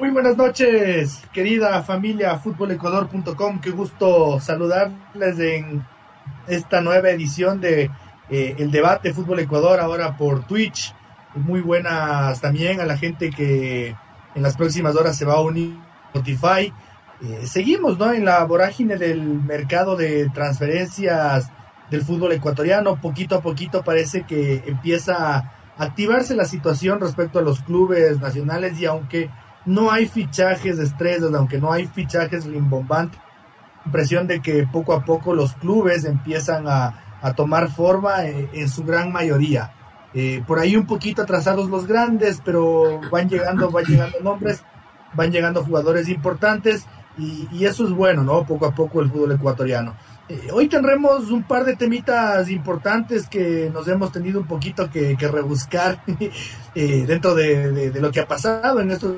Muy buenas noches, querida familia futbolecuador.com. Qué gusto saludarles en esta nueva edición de eh, El Debate Fútbol Ecuador, ahora por Twitch. Muy buenas también a la gente que en las próximas horas se va a unir a Spotify. Eh, seguimos ¿no? en la vorágine del mercado de transferencias del fútbol ecuatoriano. Poquito a poquito parece que empieza a activarse la situación respecto a los clubes nacionales y aunque no hay fichajes de estrellas, aunque no hay fichajes rimbombantes, impresión de que poco a poco los clubes empiezan a, tomar forma eh, en, su gran mayoría. Eh, por ahí un poquito atrasados los grandes, pero van llegando, van llegando nombres, van llegando jugadores importantes y, eso es bueno, ¿no? Poco a poco el fútbol ecuatoriano. Eh, hoy tendremos un par de temitas importantes que nos hemos tenido un poquito que, rebuscar dentro de, de, lo que ha pasado en estos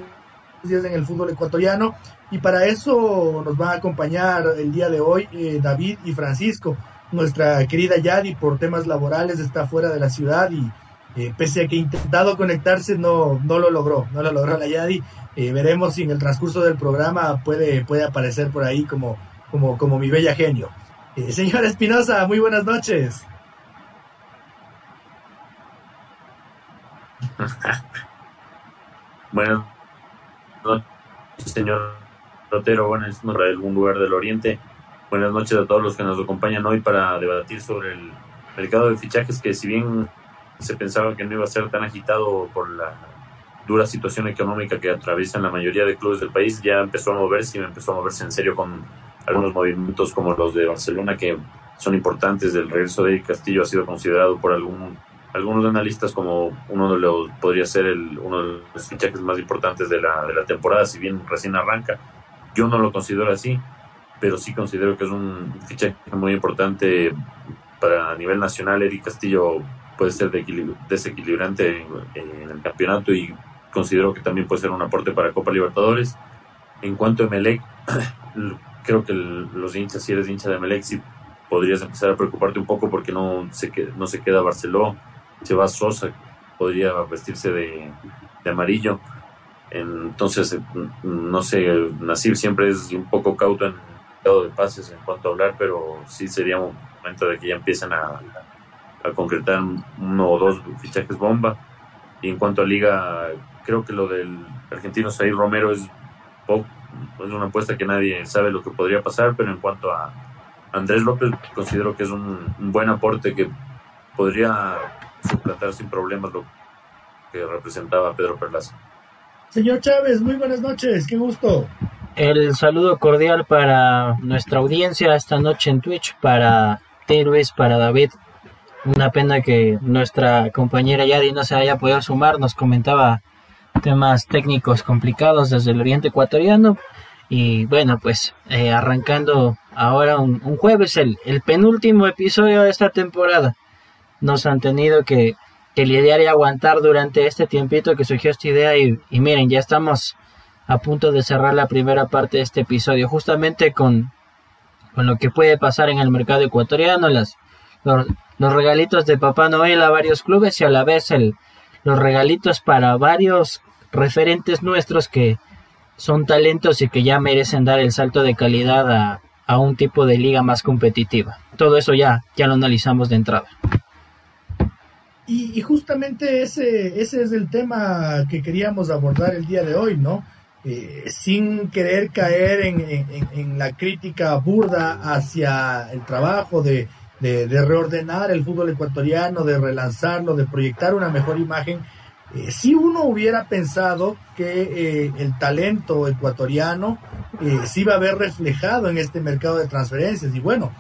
días en el fútbol ecuatoriano y para eso nos van a acompañar el día de hoy eh, David y Francisco. Nuestra querida Yadi por temas laborales está fuera de la ciudad y eh, pese a que intentado conectarse no, no lo logró, no lo logró la Yadi. Eh, veremos si en el transcurso del programa puede, puede aparecer por ahí como, como, como mi bella genio. señora Espinosa, muy buenas noches. bueno, señor Rotero. Buenas noches de algún lugar del Oriente. Buenas noches a todos los que nos acompañan hoy para debatir sobre el mercado de fichajes que si bien se pensaba que no iba a ser tan agitado por la dura situación económica que atraviesan la mayoría de clubes del país, ya empezó a moverse y empezó a moverse en serio con algunos movimientos como los de Barcelona que son importantes. Del regreso de Castillo ha sido considerado por algún algunos analistas como uno de los podría ser uno de los fichajes más importantes de la, de la temporada, si bien recién arranca. Yo no lo considero así, pero sí considero que es un fichaje muy importante para a nivel nacional. Eric Castillo puede ser desequilibrante en, el campeonato y considero que también puede ser un aporte para Copa Libertadores. En cuanto a Melec, creo que los hinchas, si eres hincha de Melec, sí podrías empezar a preocuparte un poco porque no se, no se queda Barcelona se va Sosa, podría vestirse de, amarillo. Entonces, no sé, Nasir siempre es un poco cauto en el de pases en cuanto a hablar, pero sí sería un momento de que ya empiezan a, concretar uno o dos fichajes bomba. Y en cuanto a liga, creo que lo del argentino Said Romero es, es una apuesta que nadie sabe lo que podría pasar, pero en cuanto a Andrés López, considero que es un buen aporte que podría suplantar sin problemas lo que representaba Pedro Perlaza. Señor Chávez, muy buenas noches, qué gusto. El saludo cordial para nuestra audiencia esta noche en Twitch, para Terues, para David. Una pena que nuestra compañera Yadi no se haya podido sumar, nos comentaba temas técnicos complicados desde el oriente ecuatoriano. Y bueno, pues eh, arrancando ahora un, jueves, el, el penúltimo episodio de esta temporada nos han tenido que, lidiar y aguantar durante este tiempito que surgió esta idea y, miren, ya estamos a punto de cerrar la primera parte de este episodio, justamente con, con lo que puede pasar en el mercado ecuatoriano, las, los, regalitos de Papá Noel a varios clubes y a la vez el, los regalitos para varios referentes nuestros que son talentos y que ya merecen dar el salto de calidad a, a un tipo de liga más competitiva. Todo eso ya, ya lo analizamos de entrada. Y, justamente ese, ese es el tema que queríamos abordar el día de hoy, ¿no? Eh, sin querer caer en, la crítica burda hacia el trabajo de, reordenar el fútbol ecuatoriano, de relanzarlo, de proyectar una mejor imagen. Eh, si uno hubiera pensado que eh, el talento ecuatoriano se iba a ver reflejado en este mercado de transferencias, y bueno,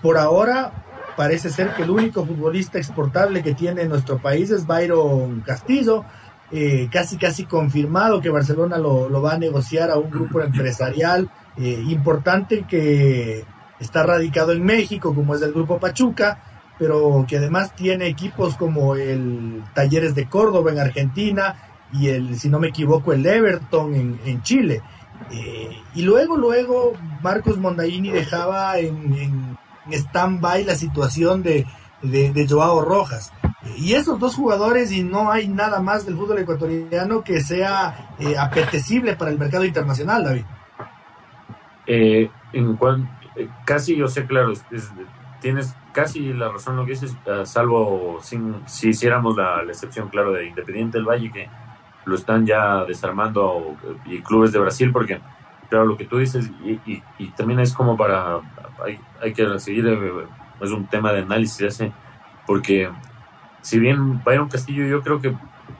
por ahora parece ser que el único futbolista exportable que tiene nuestro país es Byron Castillo. eh, casi casi confirmado que Barcelona lo, lo, va a negociar a un grupo empresarial eh, importante que está radicado en México, como es el grupo Pachuca, pero que además tiene equipos como el Talleres de Córdoba en Argentina y el, si no me equivoco, el Everton en, en Chile. Eh, y luego, luego, Marcos Mondaini dejaba en, en stand-by la situación de, de, Joao Rojas. Y esos dos jugadores, y no hay nada más del fútbol ecuatoriano que sea eh, apetecible para el mercado internacional, David. Eh, en cual, eh, casi yo sé, claro, es, es, tienes casi la razón lo que dices, uh, salvo si hiciéramos la, la, excepción, claro, de Independiente del Valle, que lo están ya desarmando, y clubes de Brasil, porque, claro, lo que tú dices, y, también es como para, hay, hay que seguir, eh, es un tema de análisis porque si bien Byron Castillo yo creo que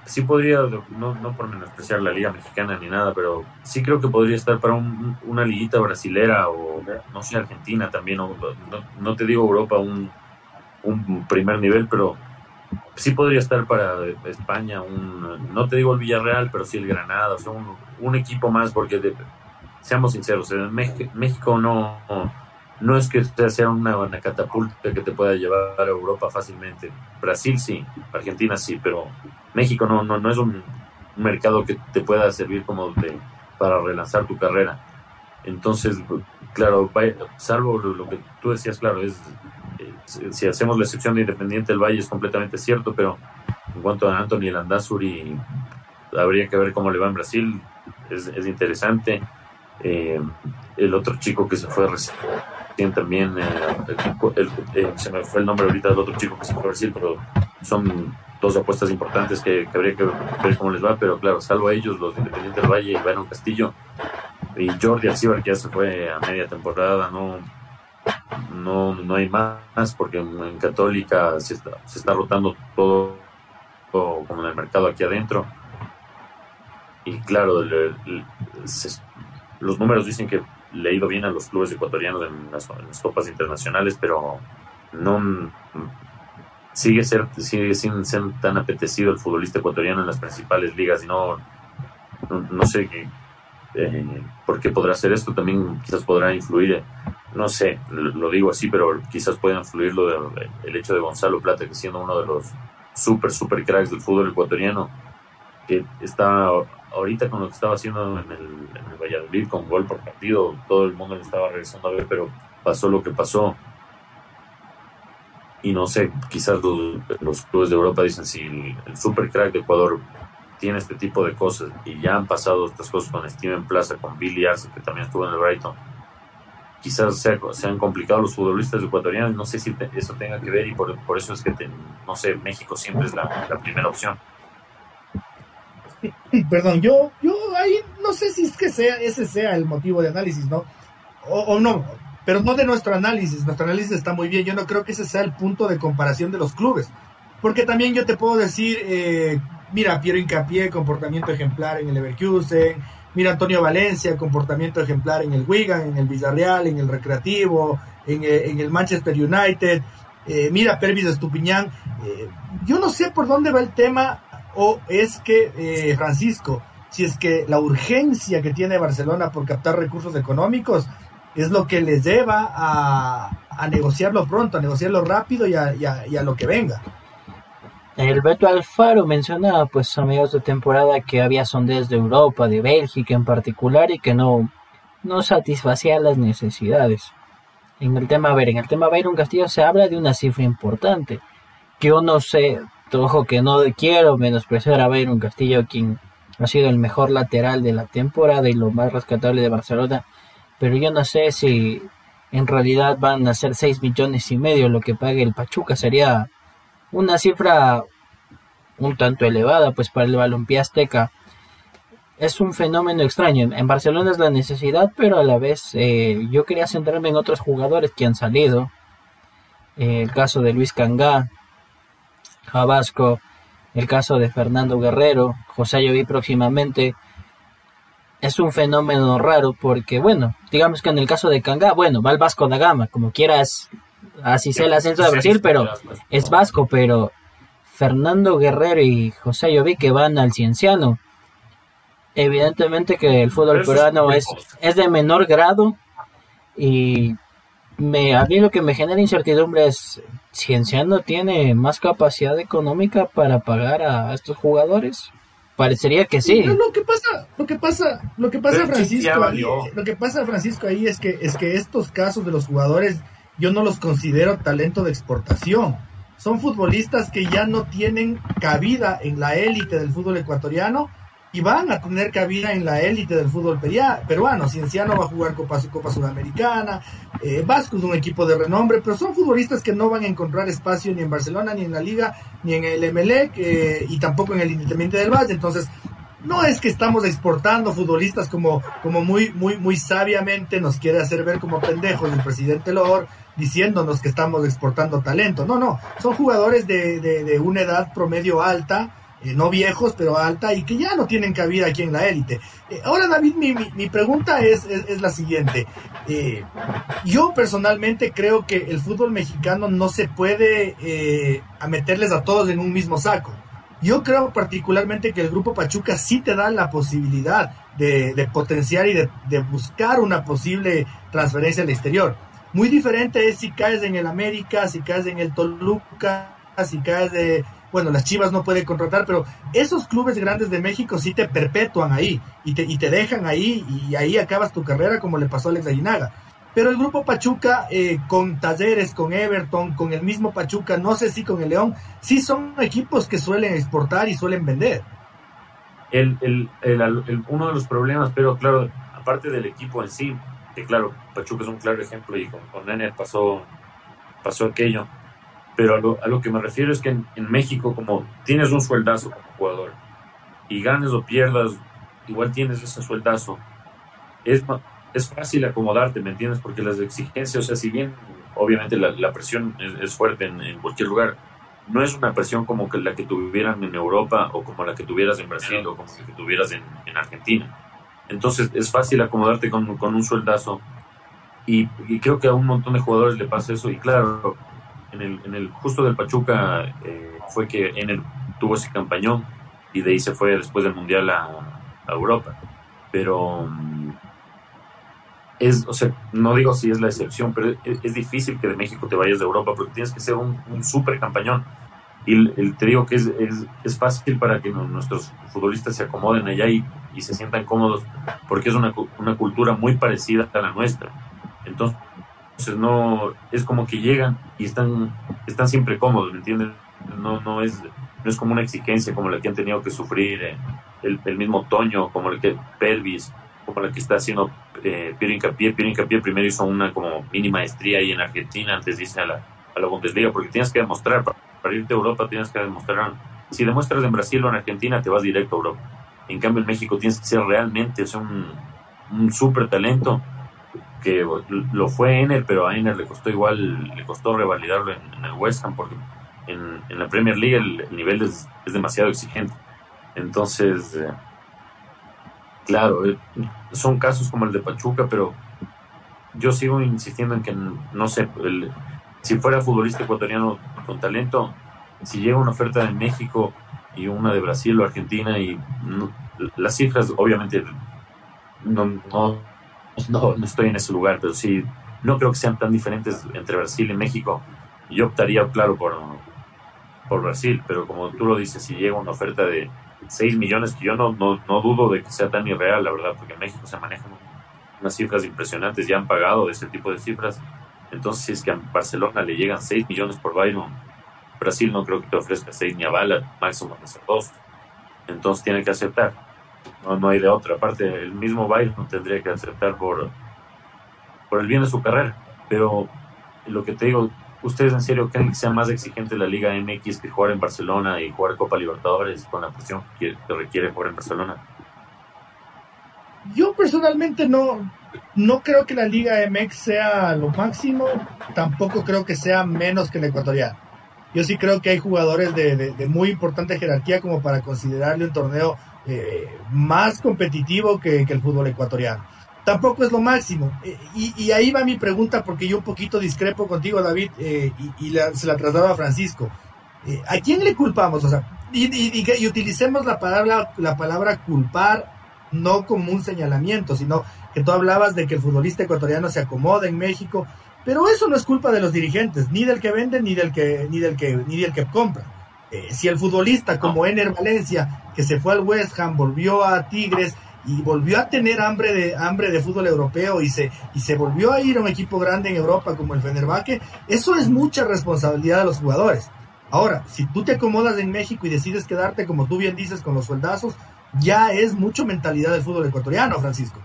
sí podría, no, no por menospreciar la liga mexicana ni nada, pero sí creo que podría estar para un, una liguita brasilera o no sé, Argentina también, no, no, te digo Europa, un, un primer nivel, pero sí podría estar para España, un, no te digo el Villarreal, pero sí el Granada, o sea, un, un equipo más, porque de, seamos sinceros, México, no, no, es que sea una, catapulta que te pueda llevar a Europa fácilmente. Brasil sí, Argentina sí, pero México no, no, no es un, un mercado que te pueda servir como de, para relanzar tu carrera. Entonces, claro, salvo lo que tú decías, claro, es si hacemos la excepción de Independiente del Valle es completamente cierto, pero en cuanto a Anthony Landazuri, habría que ver cómo le va en Brasil, es, es interesante. Eh, el otro chico que se fue recién también, eh, el, eh, se me fue el nombre ahorita del otro chico que se fue a pero son dos apuestas importantes que, habría que ver cómo les va, pero claro, salvo a ellos, los de Independiente del Valle y Byron Castillo y Jordi Alcibar, que ya se fue a media temporada, no no, no hay más, porque en Católica se está, se está rotando todo, como en el mercado aquí adentro. Y claro, se, los números dicen que le ha ido bien a los clubes ecuatorianos en las, copas internacionales, pero no sigue, ser, sigue sin ser tan apetecido el futbolista ecuatoriano en las principales ligas. No, no, sé qué, eh, por qué podrá hacer esto, también quizás podrá influir no sé, lo digo así, pero quizás pueda influir lo de, el hecho de Gonzalo Plata, que siendo uno de los super, super cracks del fútbol ecuatoriano, que está ahorita con lo que estaba haciendo en el, Valladolid con gol por partido, todo el mundo le estaba regresando a ver, pero pasó lo que pasó. Y no sé, quizás los, los clubes de Europa dicen si el, el super crack de Ecuador tiene este tipo de cosas y ya han pasado estas cosas con Steven Plaza, con Billy Arce, que también estuvo en el Brighton quizás sea, sean complicados los futbolistas ecuatorianos, no sé si eso tenga que ver y por, eso es que, te, no sé, México siempre es la, primera opción. Perdón, yo, yo ahí no sé si es que sea, ese sea el motivo de análisis, ¿no? O, no, pero no de nuestro análisis, nuestro análisis está muy bien, yo no creo que ese sea el punto de comparación de los clubes, porque también yo te puedo decir, eh, mira, Piero Incapié, comportamiento ejemplar en el Leverkusen, Mira Antonio Valencia, comportamiento ejemplar en el Wigan, en el Villarreal, en el Recreativo, en, eh, el Manchester United. Eh, mira Pervis Estupiñán. Eh, yo no sé por dónde va el tema o es que eh, Francisco, si es que la urgencia que tiene Barcelona por captar recursos económicos es lo que les lleva a, negociarlo pronto, a negociarlo rápido y a, lo que venga. El Beto Alfaro mencionaba pues a de temporada que había sondeos de Europa, de Bélgica en particular y que no, no satisfacía las necesidades. En el tema, a ver, en el tema Byron Castillo se habla de una cifra importante, yo no sé, ojo que no quiero menospreciar a Byron Castillo, quien ha sido el mejor lateral de la temporada y lo más rescatable de Barcelona, pero yo no sé si en realidad van a ser 6 millones y medio lo que pague el Pachuca, sería una cifra un tanto elevada pues para el balompié azteca. Es un fenómeno extraño. En Barcelona es la necesidad pero a la vez eh, yo quería centrarme en otros jugadores que han salido. Eh, el caso de Luis Cangá Jabasco el caso de Fernando Guerrero José Lloví próximamente es un fenómeno raro porque bueno digamos que en el caso de Cangá bueno va el Vasco da Gama como quieras así sea el ascenso de Brasil, pero es vasco, pero Fernando Guerrero y José Llovi que van al Cienciano. Evidentemente que el fútbol peruano es, es de menor grado y me, a mí lo que me genera incertidumbre es Cienciano tiene más capacidad económica para pagar a estos jugadores. Parecería que sí. lo que pasa, lo que pasa, lo que pasa, Francisco, ahí, lo que pasa, Francisco, ahí es que es que estos casos de los jugadores yo no los considero talento de exportación. Son futbolistas que ya no tienen cabida en la élite del fútbol ecuatoriano y van a tener cabida en la élite del fútbol peruano. Cienciano va a jugar Copa, Copa Sudamericana, eh, Vasco es un equipo de renombre, pero son futbolistas que no van a encontrar espacio ni en Barcelona, ni en la Liga, ni en el MLE, eh, y tampoco en el Independiente del Valle. Entonces, no es que estamos exportando futbolistas como, como muy, muy, muy sabiamente nos quiere hacer ver como pendejos el presidente Lor diciéndonos que estamos exportando talento. No, no, son jugadores de, de una edad promedio alta, eh, no viejos, pero alta, y que ya no tienen cabida aquí en la élite. Eh, ahora, David, mi, mi, pregunta es, es, la siguiente. Eh, yo personalmente creo que el fútbol mexicano no se puede a meterles a todos en un mismo saco. Yo creo particularmente que el grupo Pachuca sí te da la posibilidad de, de potenciar y de, de buscar una posible transferencia al exterior. Muy diferente es si caes en el América, si caes en el Toluca, si caes de bueno, las Chivas no pueden contratar, pero esos clubes grandes de México sí te perpetúan ahí y te, y te dejan ahí y ahí acabas tu carrera como le pasó a Alex Aguinaga. Pero el grupo Pachuca, eh, con Talleres, con Everton, con el mismo Pachuca, no sé si con el León, sí son equipos que suelen exportar y suelen vender. El, el, el, uno de los problemas, pero claro, aparte del equipo en sí, que claro, Pachuca es un claro ejemplo y con, con pasó, pasó aquello pero a lo, que me refiero es que en, México, como tienes un sueldazo como jugador y ganes o pierdas, igual tienes ese sueldazo, es, es fácil acomodarte, ¿me entiendes? Porque las exigencias, o sea, si bien obviamente la, presión es, fuerte en, cualquier lugar, no es una presión como que la que tuvieran en Europa o como la que tuvieras en Brasil o como la que tuvieras en, Argentina. Entonces es fácil acomodarte con, un sueldazo y, y, creo que a un montón de jugadores le pasa eso y claro, en el, en el justo del Pachuca eh, fue que en el tuvo ese campañón y de ahí se fue después del Mundial a, Europa. Pero mm, es, o sea, no digo si es la excepción, pero es, difícil que de México te vayas de Europa porque tienes que ser un, un súper campañón. Y te digo que es, es, es, fácil para que nuestros futbolistas se acomoden allá y, y se sientan cómodos porque es una, una cultura muy parecida a la nuestra. Entonces, entonces no, es como que llegan y están, están siempre cómodos, ¿me entiendes? No, no, es, no es como una exigencia como la que han tenido que sufrir el, el, mismo Toño, como el que Pervis, como la que está haciendo eh, Piero Incapié. Piero Incapié primero hizo una como mini maestría ahí en Argentina antes de a la, a la Bundesliga, porque tienes que demostrar, para, irte a Europa tienes que demostrar, si demuestras en Brasil o en Argentina te vas directo a Europa. En cambio en México tienes que ser realmente un, un súper talento que lo fue Ener, pero a Ener le costó igual, le costó revalidarlo en, el West Ham porque en, la Premier League el, nivel es, demasiado exigente. Entonces, eh, claro, eh, son casos como el de Pachuca, pero yo sigo insistiendo en que, no sé, si fuera futbolista ecuatoriano con talento, si llega una oferta de México y una de Brasil o Argentina y las cifras obviamente no, no no, no estoy en ese lugar, pero sí, no creo que sean tan diferentes entre Brasil y México. Yo optaría, claro, por, por Brasil, pero como tú lo dices, si llega una oferta de 6 millones, que yo no, no, no dudo de que sea tan irreal, la verdad, porque en México se manejan unas cifras impresionantes, ya han pagado ese tipo de cifras. Entonces, si es que a Barcelona le llegan 6 millones por Byron, Brasil no creo que te ofrezca 6 ni a bala, máximo de 2. Entonces tiene que aceptar no, no hay de otra. Aparte, el mismo Bayern tendría que aceptar por, por el bien de su carrera. Pero lo que te digo, ¿ustedes en serio creen que sea más exigente la Liga MX que jugar en Barcelona y jugar Copa Libertadores con la presión que, requiere jugar en Barcelona? Yo personalmente no, no creo que la Liga MX sea lo máximo, tampoco creo que sea menos que la ecuatoriana. Yo sí creo que hay jugadores de, de muy importante jerarquía como para considerarle un torneo eh, más competitivo que, el fútbol ecuatoriano. Tampoco es lo máximo. Eh, y, ahí va mi pregunta, porque yo un poquito discrepo contigo, David, eh, y, se la traslado a Francisco. ¿A quién le culpamos? O sea, y, y, utilicemos la palabra, la palabra culpar no como un señalamiento, sino que tú hablabas de que el futbolista ecuatoriano se acomoda en México, pero eso no es culpa de los dirigentes, ni del que vende, ni del que, ni del que, ni del que compra. Eh, si el futbolista como Ener Valencia, que se fue al West Ham, volvió a Tigres y volvió a tener hambre de hambre de fútbol europeo y se y se volvió a ir a un equipo grande en Europa como el Fenerbahce, eso es mucha responsabilidad de los jugadores. Ahora, si tú te acomodas en México y decides quedarte, como tú bien dices, con los sueldazos, ya es mucho mentalidad del fútbol ecuatoriano, Francisco.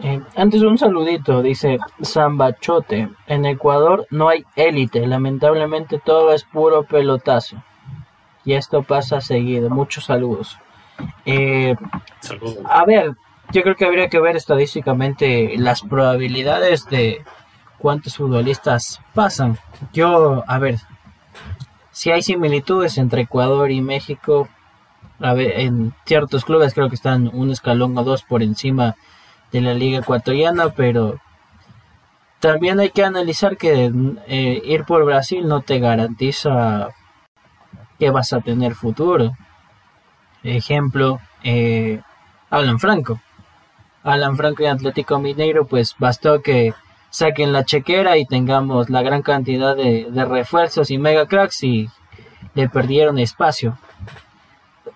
Eh, antes un saludito, dice Zambachote. En Ecuador no hay élite, lamentablemente todo es puro pelotazo. Y esto pasa seguido. Muchos saludos. Eh, a ver, yo creo que habría que ver estadísticamente las probabilidades de cuántos futbolistas pasan. Yo, a ver, si hay similitudes entre Ecuador y México, a ver, en ciertos clubes creo que están un escalón o dos por encima de la liga ecuatoriana, pero también hay que analizar que eh, ir por Brasil no te garantiza que vas a tener futuro. Ejemplo, eh, Alan Franco. Alan Franco y Atlético Mineiro, pues bastó que saquen la chequera y tengamos la gran cantidad de, refuerzos y mega cracks y le perdieron espacio.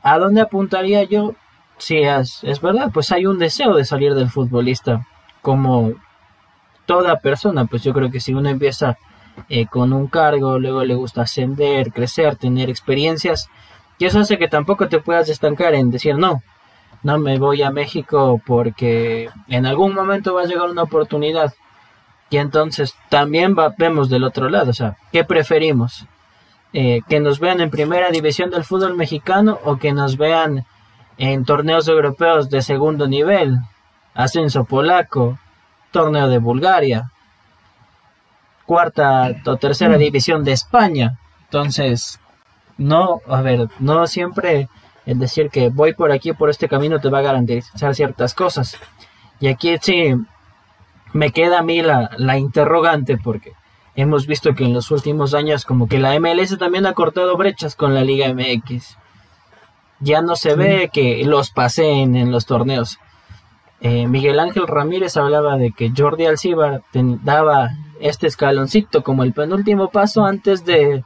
¿A dónde apuntaría yo? Si es, es verdad, pues hay un deseo de salir del futbolista. Como toda persona, pues yo creo que si uno empieza eh, con un cargo, luego le gusta ascender, crecer, tener experiencias, y eso hace que tampoco te puedas estancar en decir no, no me voy a México porque en algún momento va a llegar una oportunidad. Y entonces también vemos del otro lado, o sea, ¿qué preferimos? Eh, ¿Que nos vean en primera división del fútbol mexicano o que nos vean en torneos europeos de segundo nivel? Ascenso polaco, torneo de Bulgaria, cuarta o tercera mm. división de España. Entonces, no, a ver, no siempre el decir que voy por aquí, por este camino, te va a garantizar ciertas cosas. Y aquí sí me queda a mí la, la interrogante porque hemos visto que en los últimos años como que la MLS también ha cortado brechas con la Liga MX. Ya no se ve que los paseen en los torneos. Eh, Miguel Ángel Ramírez hablaba de que Jordi Alcibar daba este escaloncito como el penúltimo paso antes de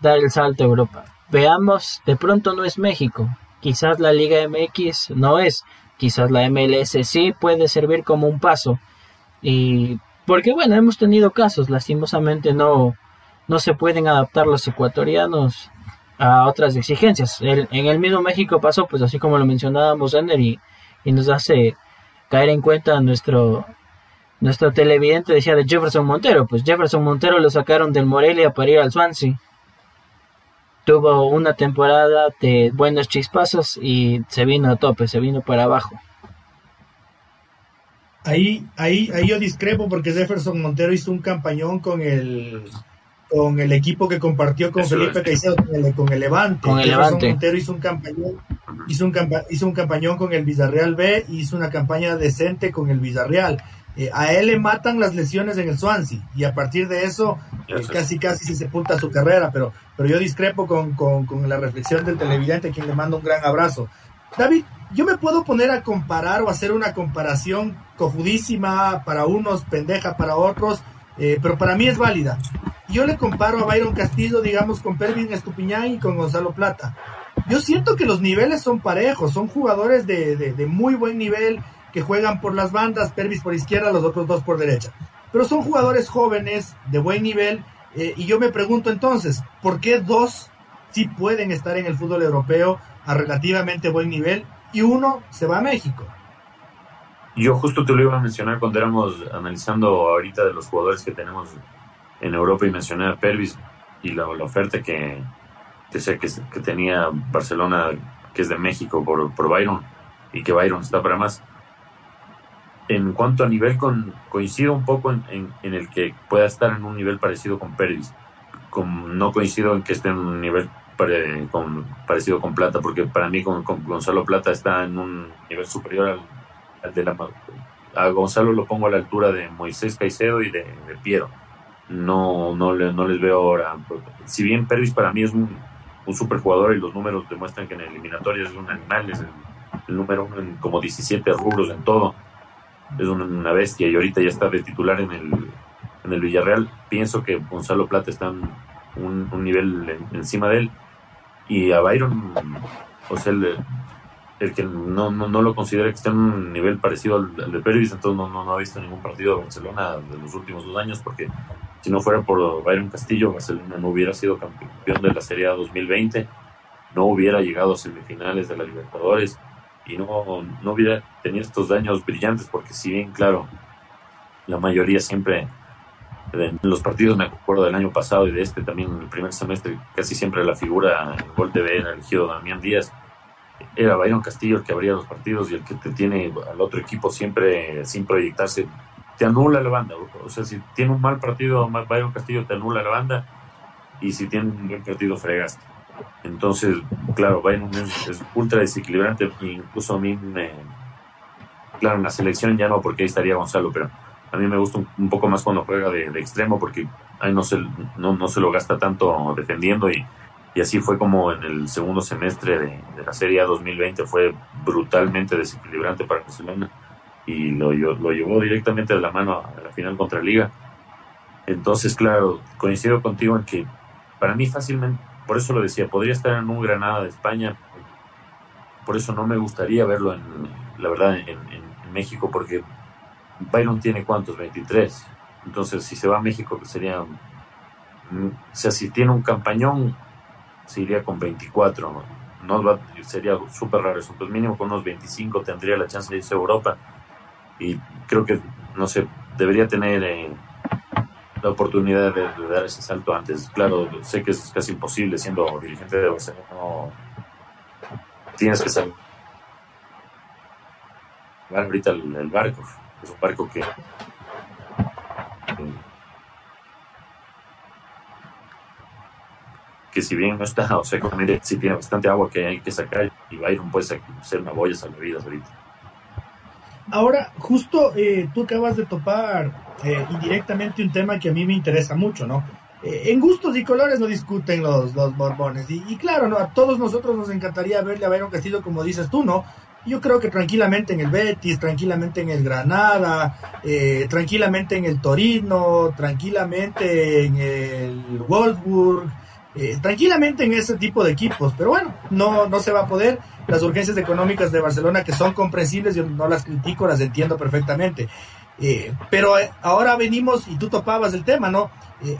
dar el salto a Europa. Veamos, de pronto no es México, quizás la Liga MX no es, quizás la MLS sí puede servir como un paso, y porque bueno, hemos tenido casos, lastimosamente no, no se pueden adaptar los ecuatorianos a otras exigencias. en el mismo México pasó, pues así como lo mencionábamos, Ender, y, y nos hace caer en cuenta nuestro nuestro televidente decía de Jefferson Montero, pues Jefferson Montero lo sacaron del Morelia para ir al Swansea. Tuvo una temporada de buenos chispazos y se vino a tope, se vino para abajo. Ahí, ahí, ahí yo discrepo porque Jefferson Montero hizo un campañón con el con el equipo que compartió con Felipe Caicedo con el, con el Levante. Con el Levante. Montero hizo un campañón, hizo un, hizo un campañón con el Villarreal B, hizo una campaña decente con el Villarreal. Eh, a él le matan las lesiones en el Swansea y a partir de eso eh, casi casi se sepulta su carrera, pero, pero yo discrepo con, con, con la reflexión del televidente, quien le manda un gran abrazo. David, yo me puedo poner a comparar o hacer una comparación cojudísima para unos, pendeja para otros, eh, pero para mí es válida. Yo le comparo a Byron Castillo, digamos, con Pervin Estupiñán y con Gonzalo Plata. Yo siento que los niveles son parejos, son jugadores de, de, muy buen nivel que juegan por las bandas, Pervis por izquierda, los otros dos por derecha. Pero son jugadores jóvenes, de buen nivel, eh, y yo me pregunto entonces, ¿por qué dos sí pueden estar en el fútbol europeo a relativamente buen nivel y uno se va a México? Yo justo te lo iba a mencionar cuando éramos analizando ahorita de los jugadores que tenemos en Europa y mencioné a Pervis y la, oferta que, que sé que, que, tenía Barcelona, que es de México por, por Byron y que Byron está para más. En cuanto a nivel, con, coincido un poco en, el que pueda estar en un nivel parecido con. Con, no coincido en que esté en un nivel parecido con Plata, porque para mí con, Gonzalo Plata está en un nivel superior al de la a Gonzalo lo pongo a la altura de Moisés Caicedo y de, Piero no, no, no les veo ahora. Si bien Pervis para mí es un, un super jugador y los números demuestran que en eliminatorias es un animal, es el, número uno en como 17 rubros en todo, es una, bestia y ahorita ya está de titular en el, en el Villarreal. Pienso que Gonzalo Plata está en un, nivel encima de él y a Byron, o sea, el, el que no, no, lo considera que esté en un nivel parecido al, de Pérez, entonces no, no, ha visto ningún partido de Barcelona de los últimos dos años, porque si no fuera por Byron Castillo, Barcelona no hubiera sido campeón de la Serie A 2020, no hubiera llegado a semifinales de la Libertadores y no, no hubiera tenido estos daños brillantes, porque si bien, claro, la mayoría siempre en los partidos, me acuerdo del año pasado y de este también, en el primer semestre, casi siempre la figura en gol TV era elegido Damián Díaz era Byron Castillo el que abría los partidos y el que te tiene al otro equipo siempre sin proyectarse. Te anula la banda. O sea, si tiene un mal partido, Byron Castillo te anula la banda y si tiene un buen partido, fregaste. Entonces, claro, Byron es, ultra desequilibrante. Incluso a mí. Claro, en la selección ya no, porque ahí estaría Gonzalo, pero a mí me gusta un, poco más cuando juega de, extremo porque ahí no se, no, no se lo gasta tanto defendiendo y y así fue como en el segundo semestre de, la Serie A 2020 fue brutalmente desequilibrante para Barcelona y lo, lo llevó directamente de la mano a la final contra Liga. Entonces, claro, coincido contigo en que para mí fácilmente, por eso lo decía, podría estar en un Granada de España, por eso no me gustaría verlo en, la verdad, en, México, porque Byron tiene cuántos, 23. Entonces, si se va a México, que sería, o sea, si tiene un campañón, se iría con 24. ¿no? va, sería súper raro eso. Pues mínimo con unos 25 tendría la chance de irse a Europa. Y creo que, no sé, debería tener eh, la oportunidad de, dar ese salto antes. Claro, sé que es casi imposible siendo dirigente de Barcelona. No, tienes que saber ahorita el, barco. Es un barco que que si bien no está, o sea, si tiene bastante agua que hay que sacar y Byron puede ser una boya salvavidas ahorita. Ahora, justo eh, tú acabas de topar eh, indirectamente un tema que a mí me interesa mucho, ¿no? Eh, en gustos y colores no discuten los, los borbones. Y, claro, ¿no? a todos nosotros nos encantaría verle a Byron Castillo como dices tú, ¿no? Yo creo que tranquilamente en el Betis, tranquilamente en el Granada, tranquilamente en el Torino, tranquilamente en el Wolfsburg, eh, tranquilamente en ese tipo de equipos, pero bueno, no, no se va a poder. Las urgencias económicas de Barcelona, que son comprensibles, yo no las critico, las entiendo perfectamente. Eh, pero eh, ahora venimos, y tú topabas el tema, ¿no?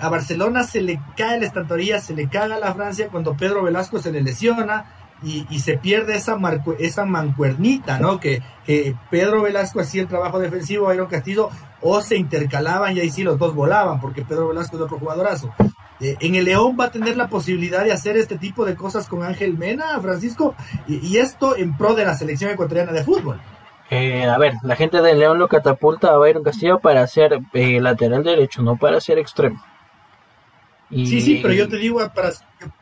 a Barcelona se le cae la estantería, se le caga la Francia cuando Pedro Velasco se le lesiona y, se pierde esa, esa mancuernita, ¿no? Que, que, Pedro Velasco hacía el trabajo defensivo, Iron Castillo, o se intercalaban y ahí sí los dos volaban, porque Pedro Velasco es otro jugadorazo. Eh, en el León va a tener la posibilidad de hacer este tipo de cosas con Ángel Mena, Francisco, y, esto en pro de la selección ecuatoriana de fútbol. Eh, a ver, la gente de León lo catapulta a Byron Castillo para ser eh, lateral derecho, no para ser extremo. Sí, sí, pero yo te digo, para,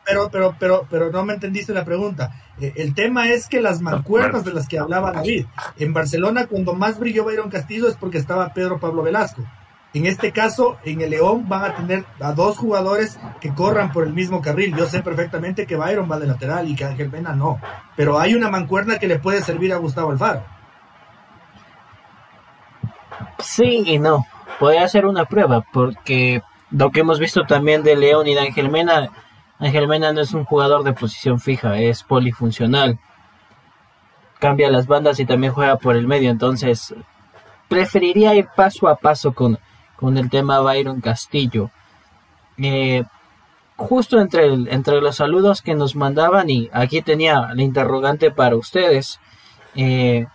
pero, pero, pero, pero no me entendiste la pregunta. el tema es que las mancuernas de las que hablaba David, en Barcelona cuando más brilló Byron Castillo es porque estaba Pedro Pablo Velasco. En este caso, en el León van a tener a dos jugadores que corran por el mismo carril. Yo sé perfectamente que Byron va de lateral y que Ángel Mena no. Pero hay una mancuerna que le puede servir a Gustavo Alfaro. Sí y no. Puede hacer una prueba porque lo que hemos visto también de León y de Ángel Mena, Ángel Mena no es un jugador de posición fija, es polifuncional. Cambia las bandas y también juega por el medio, entonces preferiría ir paso a paso con, con el tema Byron Castillo. Eh, justo entre, entre los saludos que nos mandaban y aquí tenía la interrogante para ustedes. Eh,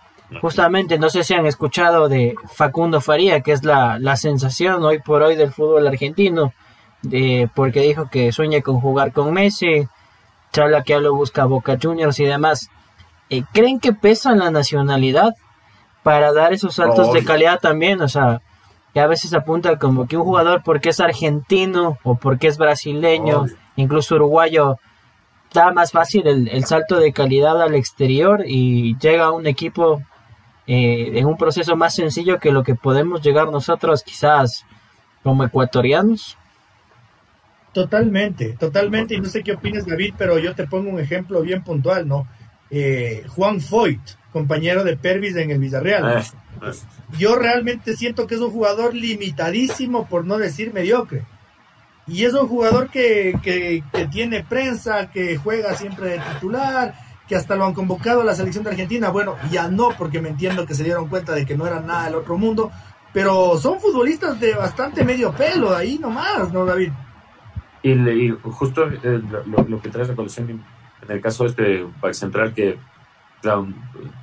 justamente no sé si han escuchado de Facundo Faría, que es la, sensación hoy por hoy del fútbol argentino, porque dijo que sueña con jugar con Messi, charla que lo busca Boca Juniors y demás. Eh, ¿Creen que pesa la nacionalidad para dar esos saltos de calidad también? O sea, que a veces apunta como que un jugador porque es argentino o porque es brasileño, incluso uruguayo, da más fácil el, salto de calidad al exterior y llega a un equipo eh, en un proceso más sencillo que lo que podemos llegar nosotros quizás como ecuatorianos. Totalmente, totalmente, y no sé qué opinas David, pero yo te pongo un ejemplo bien puntual, ¿no? Eh, Juan Foyt, compañero de Pervis en el Villarreal. Ah. Yo realmente siento que es un jugador limitadísimo, por no decir mediocre. Y es un jugador que, que, que tiene prensa, que juega siempre de titular, que hasta lo han convocado a la selección de Argentina. Bueno, ya no, porque me entiendo que se dieron cuenta de que no era nada del otro mundo, pero son futbolistas de bastante medio pelo, ahí nomás, ¿no, David? Y, justo eh, lo, que trae la colección, en el caso de este back central, que claro,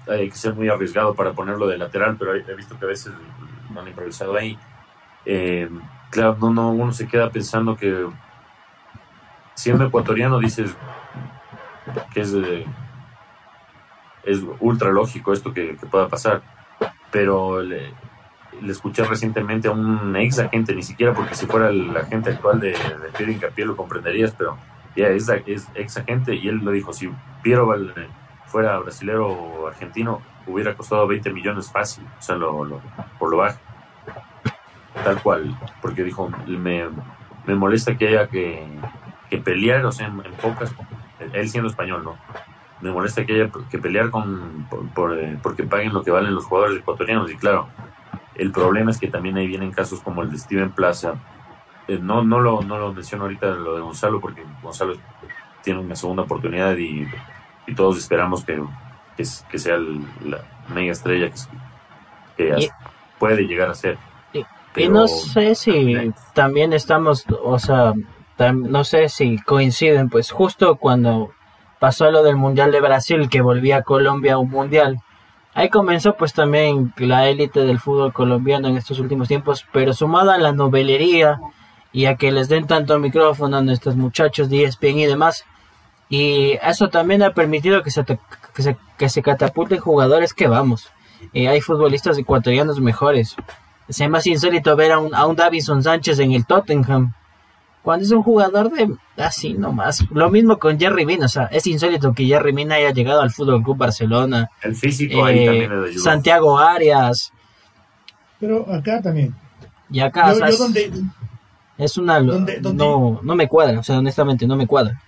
hay que ser muy arriesgado para ponerlo de lateral, pero he visto que a veces lo han improvisado ahí. Eh, claro, no, no, uno se queda pensando que siendo ecuatoriano dices que es, ultra lógico esto que, pueda pasar, pero le, escuché recientemente a un ex agente, ni siquiera porque si fuera el agente actual de, de Piero Hincapié lo comprenderías, pero ya es, es, ex agente y él lo dijo, si Piero fuera brasilero o argentino hubiera costado 20 millones fácil, o sea, lo, por lo bajo tal cual, porque dijo, me, me molesta que haya que, que pelear, o sea, en, pocas, él siendo español, ¿no? Me molesta que haya que pelear con, por, eh, porque paguen lo que valen los jugadores ecuatorianos, y claro, el problema es que también ahí vienen casos como el de Steven Plaza, eh, no, no, lo, no lo menciono ahorita lo de Gonzalo, porque Gonzalo tiene una segunda oportunidad y, y todos esperamos que, que, sea la mega estrella que, que puede llegar a ser. y no sé si también estamos, o sea, no sé si coinciden, pues justo cuando pasó lo del Mundial de Brasil, que volvía a Colombia a un Mundial, ahí comenzó pues también la élite del fútbol colombiano en estos últimos tiempos, pero sumada a la novelería y a que les den tanto micrófono a nuestros muchachos de ESPN y demás, y eso también ha permitido que se, que se, que se catapulten jugadores que vamos. y hay futbolistas ecuatorianos mejores. Es más insólito ver a un, a un Davison Sánchez en el Tottenham. Cuando es un jugador de así nomás. Lo mismo con Jerry Mina. O sea, es insólito que Jerry Mina haya llegado al Fútbol Club Barcelona. El físico ahí eh, también le Santiago Arias. Pero acá también. Y acá, es una. no, no me cuadra. O sea, honestamente, no me cuadra.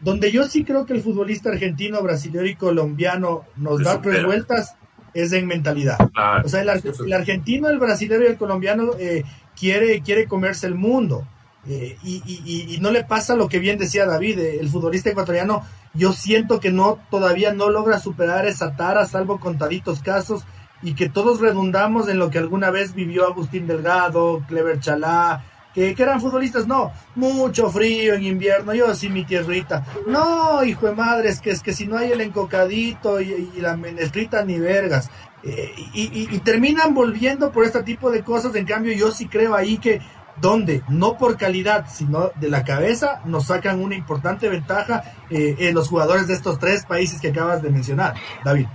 Donde yo sí creo que el futbolista argentino, brasileño y colombiano nos da tres vueltas es en mentalidad. o sea, el, argentino, el brasileño y el colombiano eh, quiere, quiere comerse el mundo. Eh, y, no le pasa lo que bien decía David, eh, el futbolista ecuatoriano, yo siento que no todavía no logra superar esa tara, salvo contaditos casos, y que todos redundamos en lo que alguna vez vivió Agustín Delgado, Clever Chalá, que, eran futbolistas, no, mucho frío en invierno, yo así mi tierrita, no, hijo de madre, es que, es que si no hay el encocadito y, la menestrita ni vergas, eh, y, terminan volviendo por este tipo de cosas, en cambio yo sí creo ahí que donde no por calidad, sino de la cabeza, nos sacan una importante ventaja eh, en los jugadores de estos tres países que acabas de mencionar, David.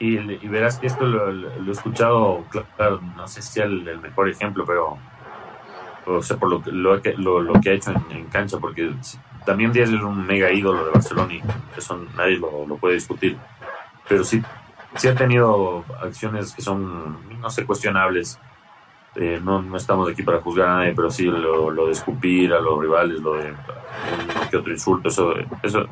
Y, verás que esto lo, he escuchado, claro, no sé si es el mejor ejemplo, pero o sea, por lo, lo, lo, lo que ha hecho en, cancha, porque también Díaz es un mega ídolo de Barcelona y eso nadie lo, puede discutir. Pero sí, sí ha tenido acciones que son, no sé, cuestionables. Eh, no, no estamos aquí para juzgar a nadie, pero sí lo, lo de escupir a los rivales, lo de que otro insulto, eso, eso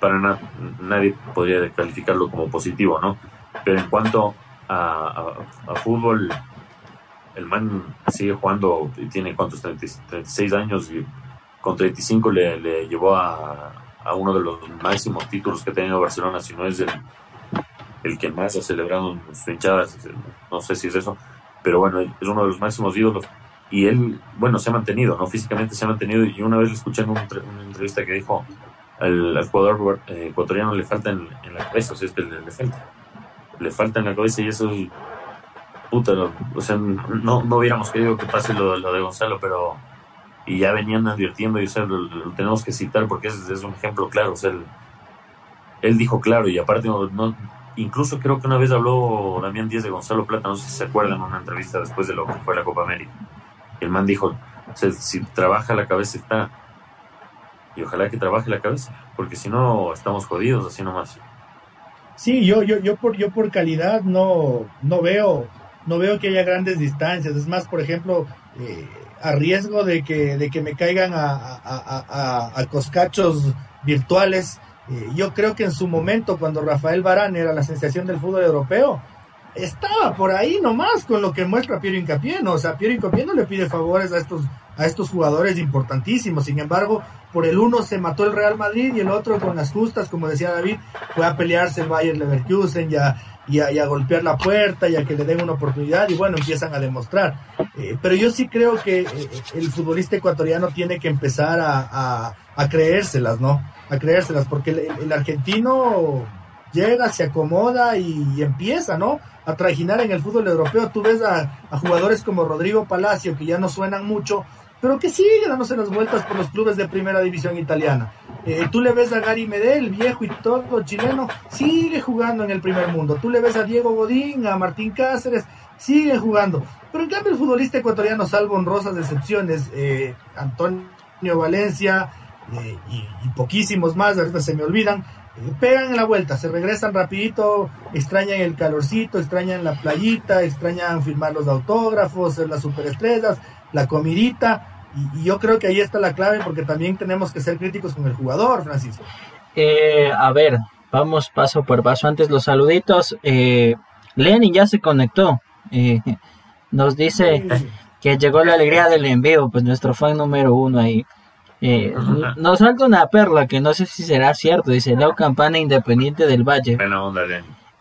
para nadie podría calificarlo como positivo, ¿no? Pero en cuanto a, a fútbol, el man sigue jugando y tiene cuántos 36 años y con 35 le, le llevó a, a, uno de los máximos títulos que ha tenido Barcelona, si no es el, el que más ha celebrado en su hinchada, no sé si es eso, pero bueno, es uno de los máximos ídolos y él, bueno, se ha mantenido, ¿no? Físicamente se ha mantenido y una vez le escuché en una, entrevista que dijo al, jugador eh, ecuatoriano le falta en, la cabeza, o sea, es que le, le falta, le falta en la cabeza y eso es puta, o sea, no, no hubiéramos querido que pase lo, lo, de Gonzalo, pero y ya venían advirtiendo y o lo, tenemos que citar porque es, es, un ejemplo claro, o sea, él, dijo claro y aparte no, incluso creo que una vez habló Damián Díaz de Gonzalo Plata, no sé si se acuerdan en una entrevista después de lo que fue la Copa América. El man dijo, o sea, si trabaja la cabeza está y ojalá que trabaje la cabeza, porque si no estamos jodidos así nomás. Sí, yo, yo, yo por, yo por calidad no, no veo no veo que haya grandes distancias. Es más, por ejemplo, eh, a riesgo de que, de que me caigan a, a, a, coscachos virtuales, eh, yo creo que en su momento, cuando Rafael Barán era la sensación del fútbol europeo, estaba por ahí nomás con lo que muestra Piero Incapié. O sea, Piero Incapié no le pide favores a estos, a estos jugadores importantísimos. Sin embargo, por el uno se mató el Real Madrid y el otro con las justas, como decía David, fue a pelearse el Bayern Leverkusen y a, golpear la puerta y a que le den una oportunidad y bueno, empiezan a demostrar. Eh, pero yo sí creo que eh, el futbolista ecuatoriano tiene que empezar a, creérselas, ¿no? A creérselas, porque el, argentino llega, se acomoda y, empieza, ¿no? A trajinar en el fútbol europeo. Tú ves a jugadores como Rodrigo Palacio, que ya no suenan mucho, pero que sigue dándose las vueltas por los clubes de primera división italiana. Eh, tú le ves a Gary Medel, viejo y todo chileno, sigue jugando en el primer mundo. Tú le ves a Diego Godín, a Martín Cáceres, sigue jugando. Pero en cambio el futbolista ecuatoriano, salvo honrosas excepciones, eh, Antonio Valencia eh, y, poquísimos más, ahorita se me olvidan, pegan en la vuelta, se regresan rapidito, extrañan el calorcito, extrañan la playita, extrañan firmar los autógrafos, las superestrellas, la comidita, y, yo creo que ahí está la clave porque también tenemos que ser críticos con el jugador, Francisco. Eh, a ver, vamos paso por paso. Antes los saluditos. Eh, Lenin ya se conectó. Eh, nos dice que llegó la alegría del envío, pues nuestro fan número uno ahí. Eh, nos falta una perla que no sé si será cierto. Dice Leo Campana Independiente del Valle.